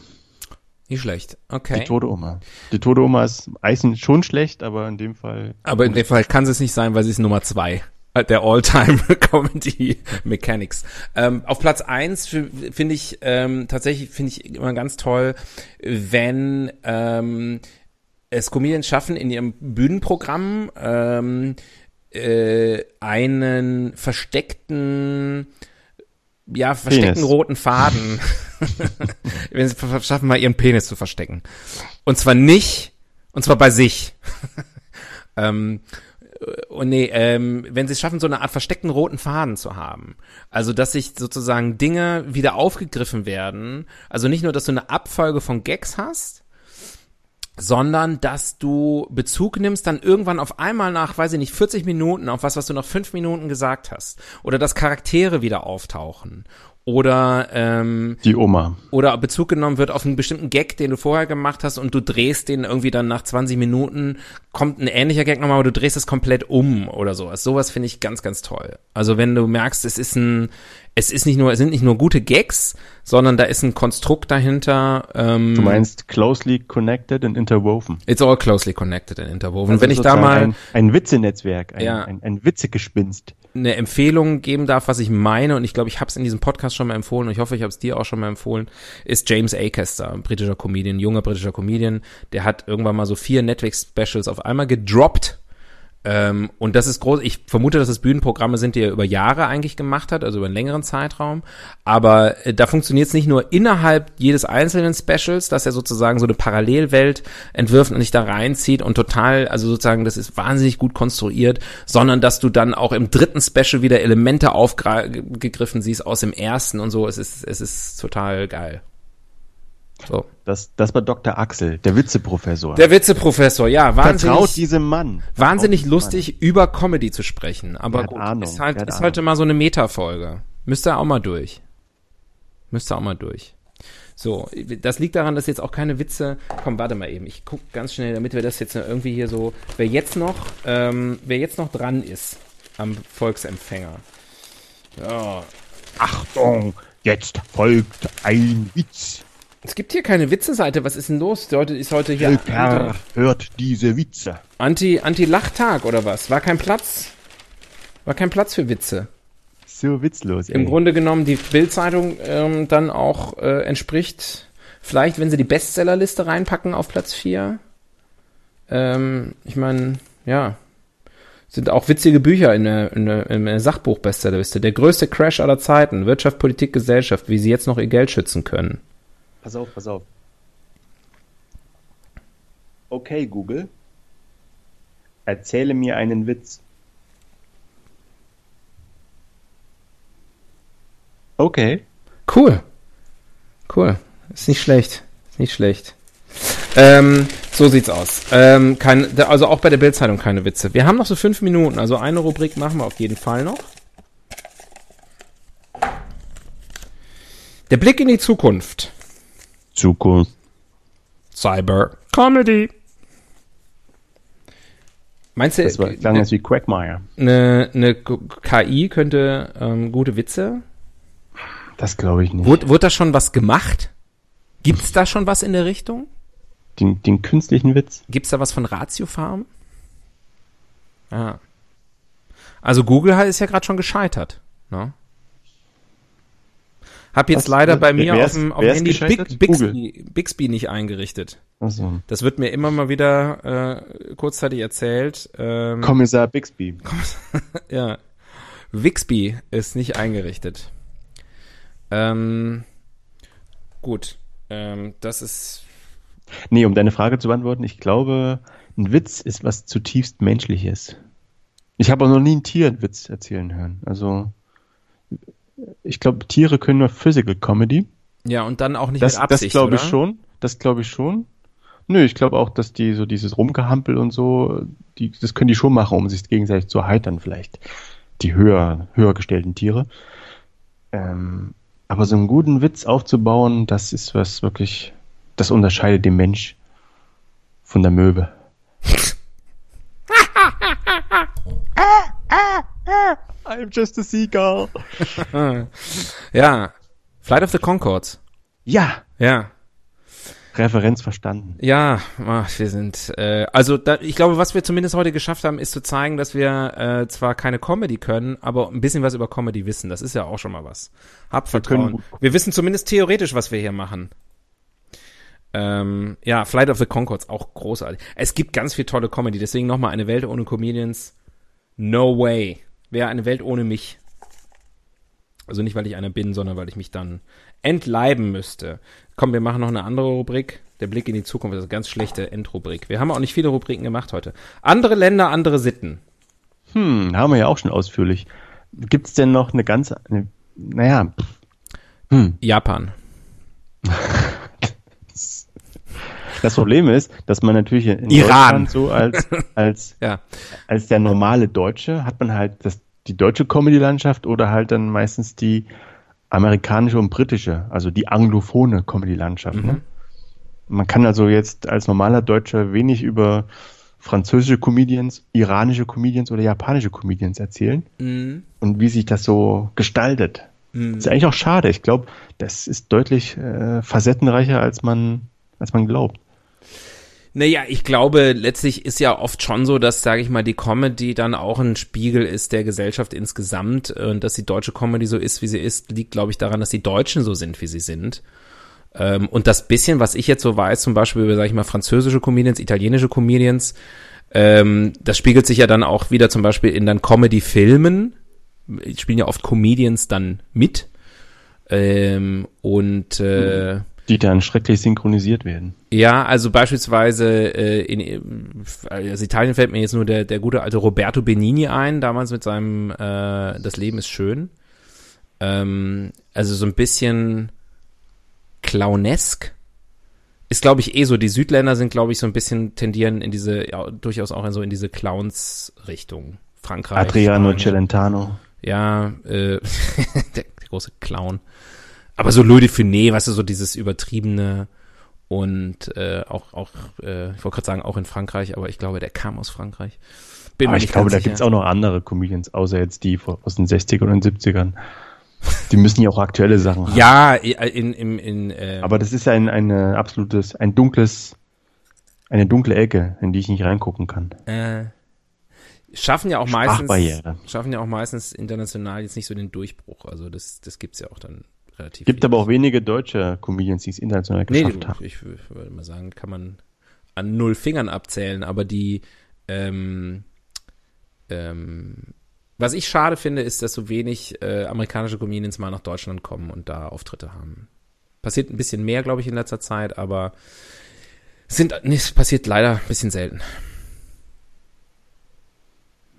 Nicht schlecht. Die Okay. tote Oma. Die tote Oma ist eigentlich schon schlecht, aber in dem Fall. Aber in dem Fall kann es nicht sein, weil sie ist Nummer zwei äh, der All-Time Comedy Mechanics. Ähm, auf Platz eins finde ich ähm, tatsächlich finde ich immer ganz toll, wenn ähm, es Comedians schaffen in ihrem Bühnenprogramm ähm, äh, einen versteckten ja, versteckten Penis. roten Faden. wenn sie schaffen mal ihren Penis zu verstecken. Und zwar nicht, und zwar bei sich. ähm, und nee, ähm, wenn sie es schaffen, so eine Art versteckten roten Faden zu haben. Also, dass sich sozusagen Dinge wieder aufgegriffen werden. Also nicht nur, dass du eine Abfolge von Gags hast, sondern dass du Bezug nimmst dann irgendwann auf einmal nach, weiß ich nicht, 40 Minuten auf was, was du noch fünf Minuten gesagt hast. Oder dass Charaktere wieder auftauchen. Oder ähm, Die Oma. oder Bezug genommen wird auf einen bestimmten Gag, den du vorher gemacht hast und du drehst den irgendwie dann nach 20 Minuten, kommt ein ähnlicher Gag nochmal, aber du drehst es komplett um oder sowas. Sowas finde ich ganz, ganz toll. Also wenn du merkst, es ist ein, es ist nicht nur, es sind nicht nur gute Gags, sondern da ist ein Konstrukt dahinter. Ähm, Du meinst closely connected and interwoven. It's all closely connected and interwoven. Also wenn ich da mal Ein, ein Witzenetzwerk, ein, Ja. ein, ein Witzegespinst. eine Empfehlung geben darf, was ich meine, und ich glaube, ich habe es in diesem Podcast schon mal empfohlen, und ich hoffe, ich habe es dir auch schon mal empfohlen, ist James Acaster, ein britischer Comedian, junger britischer Comedian, der hat irgendwann mal so vier Netflix-Specials auf einmal gedroppt. Ähm, und das ist groß. Ich vermute, dass es Bühnenprogramme sind, die er über Jahre eigentlich gemacht hat, also über einen längeren Zeitraum. Aber äh, da funktioniert es nicht nur innerhalb jedes einzelnen Specials, dass er sozusagen so eine Parallelwelt entwirft und sich da reinzieht und total, also sozusagen, das ist wahnsinnig gut konstruiert, sondern dass du dann auch im dritten Special wieder Elemente aufgegriffen siehst aus dem ersten und so. Es ist, es ist total geil. So. Das, das war Dr. Axel, der Witzeprofessor. Der Witzeprofessor, ja, wahnsinnig. Vertraut diesem Mann. Wahnsinnig lustig, Mann. über Comedy zu sprechen. Aber gut, Ahnung, ist halt, ist halt immer so eine Metafolge. Müsste auch mal durch. Müsste auch mal durch. So, das liegt daran, dass jetzt auch keine Witze. Komm, warte mal eben. Ich guck ganz schnell, damit wir das jetzt irgendwie hier so. Wer jetzt noch, ähm, wer jetzt noch dran ist am Volksempfänger. Ja. Achtung, jetzt folgt ein Witz. Es gibt hier keine Witze-Seite. Was ist denn los? Heute ist heute hier. Völker hört diese Witze. Anti, Anti-Lachtag oder was? War kein Platz? War kein Platz für Witze so witzlos. Ey. Im Grunde genommen die Bildzeitung ähm, dann auch äh, entspricht, vielleicht, wenn sie die Bestsellerliste reinpacken auf Platz 4. Ähm, ich meine, ja, sind auch witzige Bücher in der, in der, in der Sachbuch-Bestsellerliste. Der größte Crash aller Zeiten, Wirtschaft, Politik, Gesellschaft, wie sie jetzt noch ihr Geld schützen können. Pass auf, pass auf. Okay, Google, erzähle mir einen Witz. Okay. Cool. Cool. Ist nicht schlecht. Ist nicht schlecht. Ähm, so sieht's aus. Ähm, kein, also auch bei der Bildzeitung keine Witze. Wir haben noch so fünf Minuten, also eine Rubrik machen wir auf jeden Fall noch. Der Blick in die Zukunft. Zukunft. Cyber Comedy. Meinst du, das war, klang ne, wie Quagmire. Eine, eine KI könnte ähm, gute Witze das glaube ich nicht. Wurde, wurde da schon was gemacht? Gibt's da schon was in der Richtung? Den, den künstlichen Witz? Gibt's da was von Ratio Farm? Ah. Also Google ist ja gerade schon gescheitert. Ne? Hab jetzt was, leider bei mir auf dem, auf dem Handy Big, Bixby, Bixby nicht eingerichtet. So. Das wird mir immer mal wieder äh, kurzzeitig erzählt. Ähm, Kommissar Bixby. ja. Wixby ist nicht eingerichtet. Ähm, gut, ähm, das ist. Nee, um deine Frage zu beantworten, ich glaube, ein Witz ist was zutiefst Menschliches. Ich habe auch noch nie ein Tier einen Witz erzählen hören. Also, ich glaube, Tiere können nur Physical Comedy. Ja, und dann auch nicht das, mit Absicht, Das glaube ich schon. Das glaube ich schon. Nö, ich glaube auch, dass die so dieses Rumgehampel und so, die, das können die schon machen, um sich gegenseitig zu erheitern vielleicht. Die höher, höher gestellten Tiere. Ähm, aber so einen guten Witz aufzubauen, das ist was wirklich, das unterscheidet den Mensch von der Möwe. I'm just a seagull. ja. Flight of the Concords. Ja. Ja. Referenz verstanden. Ja, ach, wir sind, äh, also da, ich glaube, was wir zumindest heute geschafft haben, ist zu zeigen, dass wir äh, zwar keine Comedy können, aber ein bisschen was über Comedy wissen. Das ist ja auch schon mal was. Hab Vertrauen. Wir, wir wissen zumindest theoretisch, was wir hier machen. Ähm, ja, Flight of the Concords, auch großartig. Es gibt ganz viel tolle Comedy, deswegen nochmal eine Welt ohne Comedians. No way. Wäre eine Welt ohne mich. Also nicht, weil ich einer bin, sondern weil ich mich dann entleiben müsste. Komm, wir machen noch eine andere Rubrik. Der Blick in die Zukunft das ist eine ganz schlechte Endrubrik. Wir haben auch nicht viele Rubriken gemacht heute. Andere Länder, andere Sitten. Hm, haben wir ja auch schon ausführlich. Gibt es denn noch eine ganz, eine, naja. Hm. Japan. Das Problem ist, dass man natürlich in Iran. Deutschland so als, als, ja. als der normale Deutsche hat man halt das, die deutsche Comedy-Landschaft oder halt dann meistens die amerikanische und britische, also die anglophone Comedy-Landschaft. Ne? Mhm. Ne? Man kann also jetzt als normaler Deutscher wenig über französische Comedians, iranische Comedians oder japanische Comedians erzählen mhm. und wie sich das so gestaltet. Mhm. Das ist eigentlich auch schade. Ich glaube, das ist deutlich äh, facettenreicher, als man, als man glaubt. Naja, ich glaube, letztlich ist ja oft schon so, dass, sage ich mal, die Comedy dann auch ein Spiegel ist der Gesellschaft insgesamt. Und dass die deutsche Comedy so ist, wie sie ist, liegt, glaube ich, daran, dass die Deutschen so sind, wie sie sind. Ähm, und das bisschen, was ich jetzt so weiß, zum Beispiel über, sage ich mal, französische Comedians, italienische Comedians, ähm, das spiegelt sich ja dann auch wieder zum Beispiel in dann Comedy-Filmen. Spielen ja oft Comedians dann mit. Ähm, und äh, mhm die dann schrecklich synchronisiert werden. Ja, also beispielsweise äh, in also Italien fällt mir jetzt nur der, der gute alte Roberto Benini ein, damals mit seinem äh, Das Leben ist schön. Ähm, also so ein bisschen clownesk, ist, glaube ich, eh so. Die Südländer sind, glaube ich, so ein bisschen tendieren in diese, ja, durchaus auch in so in diese Clowns-Richtung. Frankreich. Adriano Spanien. Celentano. Ja, äh, der, der große Clown. Aber so Louis de Funès, weißt du, so dieses übertriebene und äh, auch, auch äh, ich wollte gerade sagen, auch in Frankreich, aber ich glaube, der kam aus Frankreich. Bin Aber ich glaube, da sicher. gibt's auch noch andere Comedians, außer jetzt die aus den 60ern und 70ern. Die müssen ja auch aktuelle Sachen haben. Ja, in, in, in äh, Aber das ist ja ein, ein äh, absolutes, ein dunkles, eine dunkle Ecke, in die ich nicht reingucken kann. äh, schaffen ja auch meistens schaffen ja auch meistens international jetzt nicht so den Durchbruch. Also das, das gibt's ja auch dann relativ. Gibt aber auch wenige deutsche Comedians, die es international geschafft haben. ich, ich würde mal sagen, kann man an null Fingern abzählen, aber die, ähm, ähm, was ich schade finde, ist, dass so wenig äh, amerikanische Comedians mal nach Deutschland kommen und da Auftritte haben. Passiert ein bisschen mehr, glaube ich, in letzter Zeit, aber sind, nee, es passiert leider ein bisschen selten.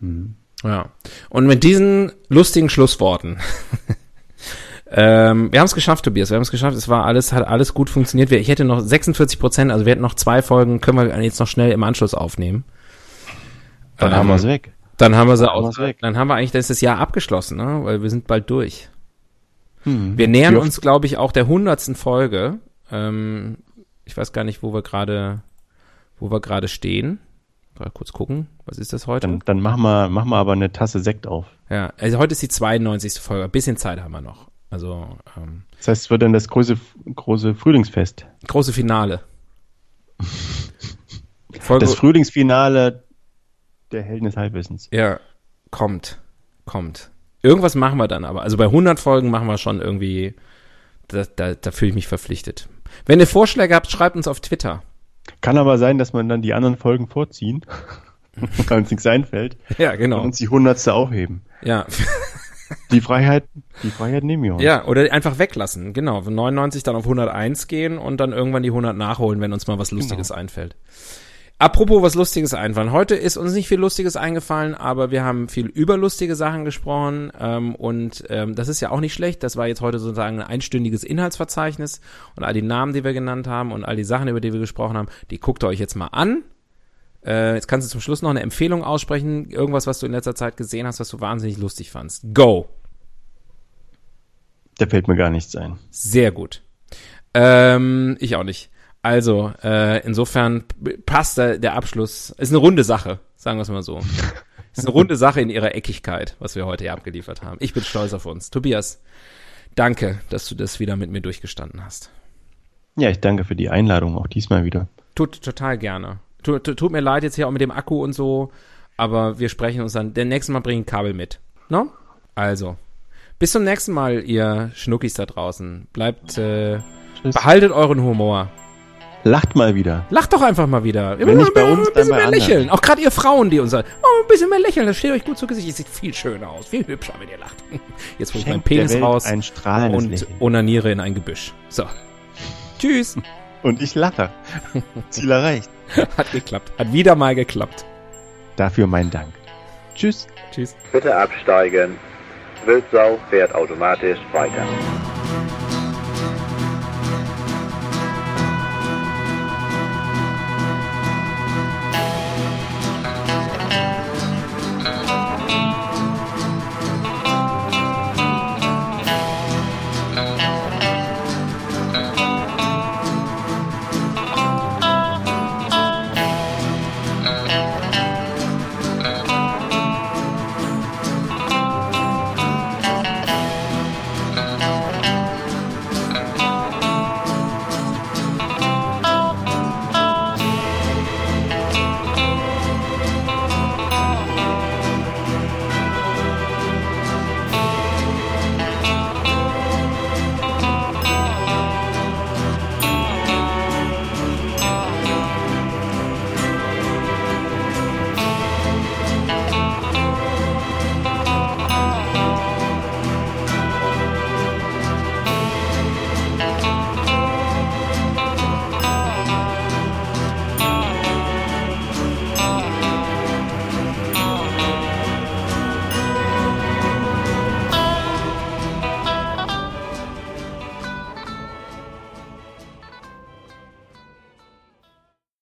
Mhm. Ja. Und mit diesen lustigen Schlussworten. Ähm, wir haben es geschafft, Tobias. Wir haben es geschafft. Es war alles, hat alles gut funktioniert. Wir- Ich hätte noch 46 Prozent, also wir hätten noch zwei Folgen, können wir jetzt noch schnell im Anschluss aufnehmen. Dann Ähm, haben wir es weg. Dann haben wir sie weg. Dann haben wir eigentlich das, das Jahr abgeschlossen, ne? weil wir sind bald durch. Mhm. Wir nähern uns, glaube ich, auch der hundertsten Folge. Ähm, ich weiß gar nicht, wo wir gerade, wo wir gerade stehen. Mal kurz gucken. Was ist das heute? Dann, dann machen wir, machen wir aber eine Tasse Sekt auf. Ja, also heute ist die 92. Folge. Ein bisschen Zeit haben wir noch. Also ähm, Das heißt, es wird dann das große, große Frühlingsfest. große Finale. Folge, Das Frühlingsfinale der Helden des Halbwissens. ja, kommt, kommt. Irgendwas machen wir dann aber. Also bei 100 Folgen machen wir schon irgendwie, da, da, da fühle ich mich verpflichtet. Wenn ihr Vorschläge habt, schreibt uns auf Twitter. Kann aber sein, dass man dann die anderen Folgen vorziehen, weil uns nichts einfällt, Ja, und genau. uns die hundertste aufheben. Ja, Die Freiheit, die Freiheit nehmen wir uns. ja, oder einfach weglassen. Genau, von 99 dann auf 101 gehen und dann irgendwann die 100 nachholen, wenn uns mal was Lustiges einfällt. Apropos was Lustiges einfallen. Heute ist uns nicht viel Lustiges eingefallen, aber wir haben viel über lustige Sachen gesprochen ähm, und ähm, das ist ja auch nicht schlecht. Das war jetzt heute sozusagen ein einstündiges Inhaltsverzeichnis und all die Namen, die wir genannt haben und all die Sachen, über die wir gesprochen haben, die guckt ihr euch jetzt mal an. Äh, jetzt kannst du zum Schluss noch eine Empfehlung aussprechen, irgendwas, was du in letzter Zeit gesehen hast, was du wahnsinnig lustig fandst. Go! Da fällt mir gar nichts ein. Sehr gut. Ähm, ich auch nicht. Also, äh, insofern passt der, der Abschluss. Ist eine runde Sache, sagen wir es mal so. Ist eine runde Sache in ihrer Eckigkeit, was wir heute hier abgeliefert haben. Ich bin stolz auf uns. Tobias, danke, dass du das wieder mit mir durchgestanden hast. Ja, ich danke für die Einladung, auch diesmal wieder. Tut total gerne. Tut, tut, mir leid jetzt hier auch mit dem Akku und so, aber wir sprechen uns dann. Der nächste Mal bringen Kabel mit. No? Also, bis zum nächsten Mal, ihr Schnuckis da draußen. Bleibt, äh, Tschüss. behaltet euren Humor. Lacht mal wieder. Lacht doch einfach mal wieder. Wenn nicht bei uns, ein bisschen dann bei mehr anderen. lächeln. Auch gerade ihr Frauen, die uns sagen, oh, ein bisschen mehr lächeln, das steht euch gut zu Gesicht. Ihr seht viel schöner aus, viel hübscher, wenn ihr lacht. Jetzt hole ich meinen Penis raus ein strahlendes und Lächeln. onaniere in ein Gebüsch. So. Tschüss. Und ich lache. Ziel erreicht. Hat geklappt. Hat wieder mal geklappt. Dafür mein Dank. Tschüss. Tschüss. Bitte absteigen. Wildsau fährt automatisch weiter.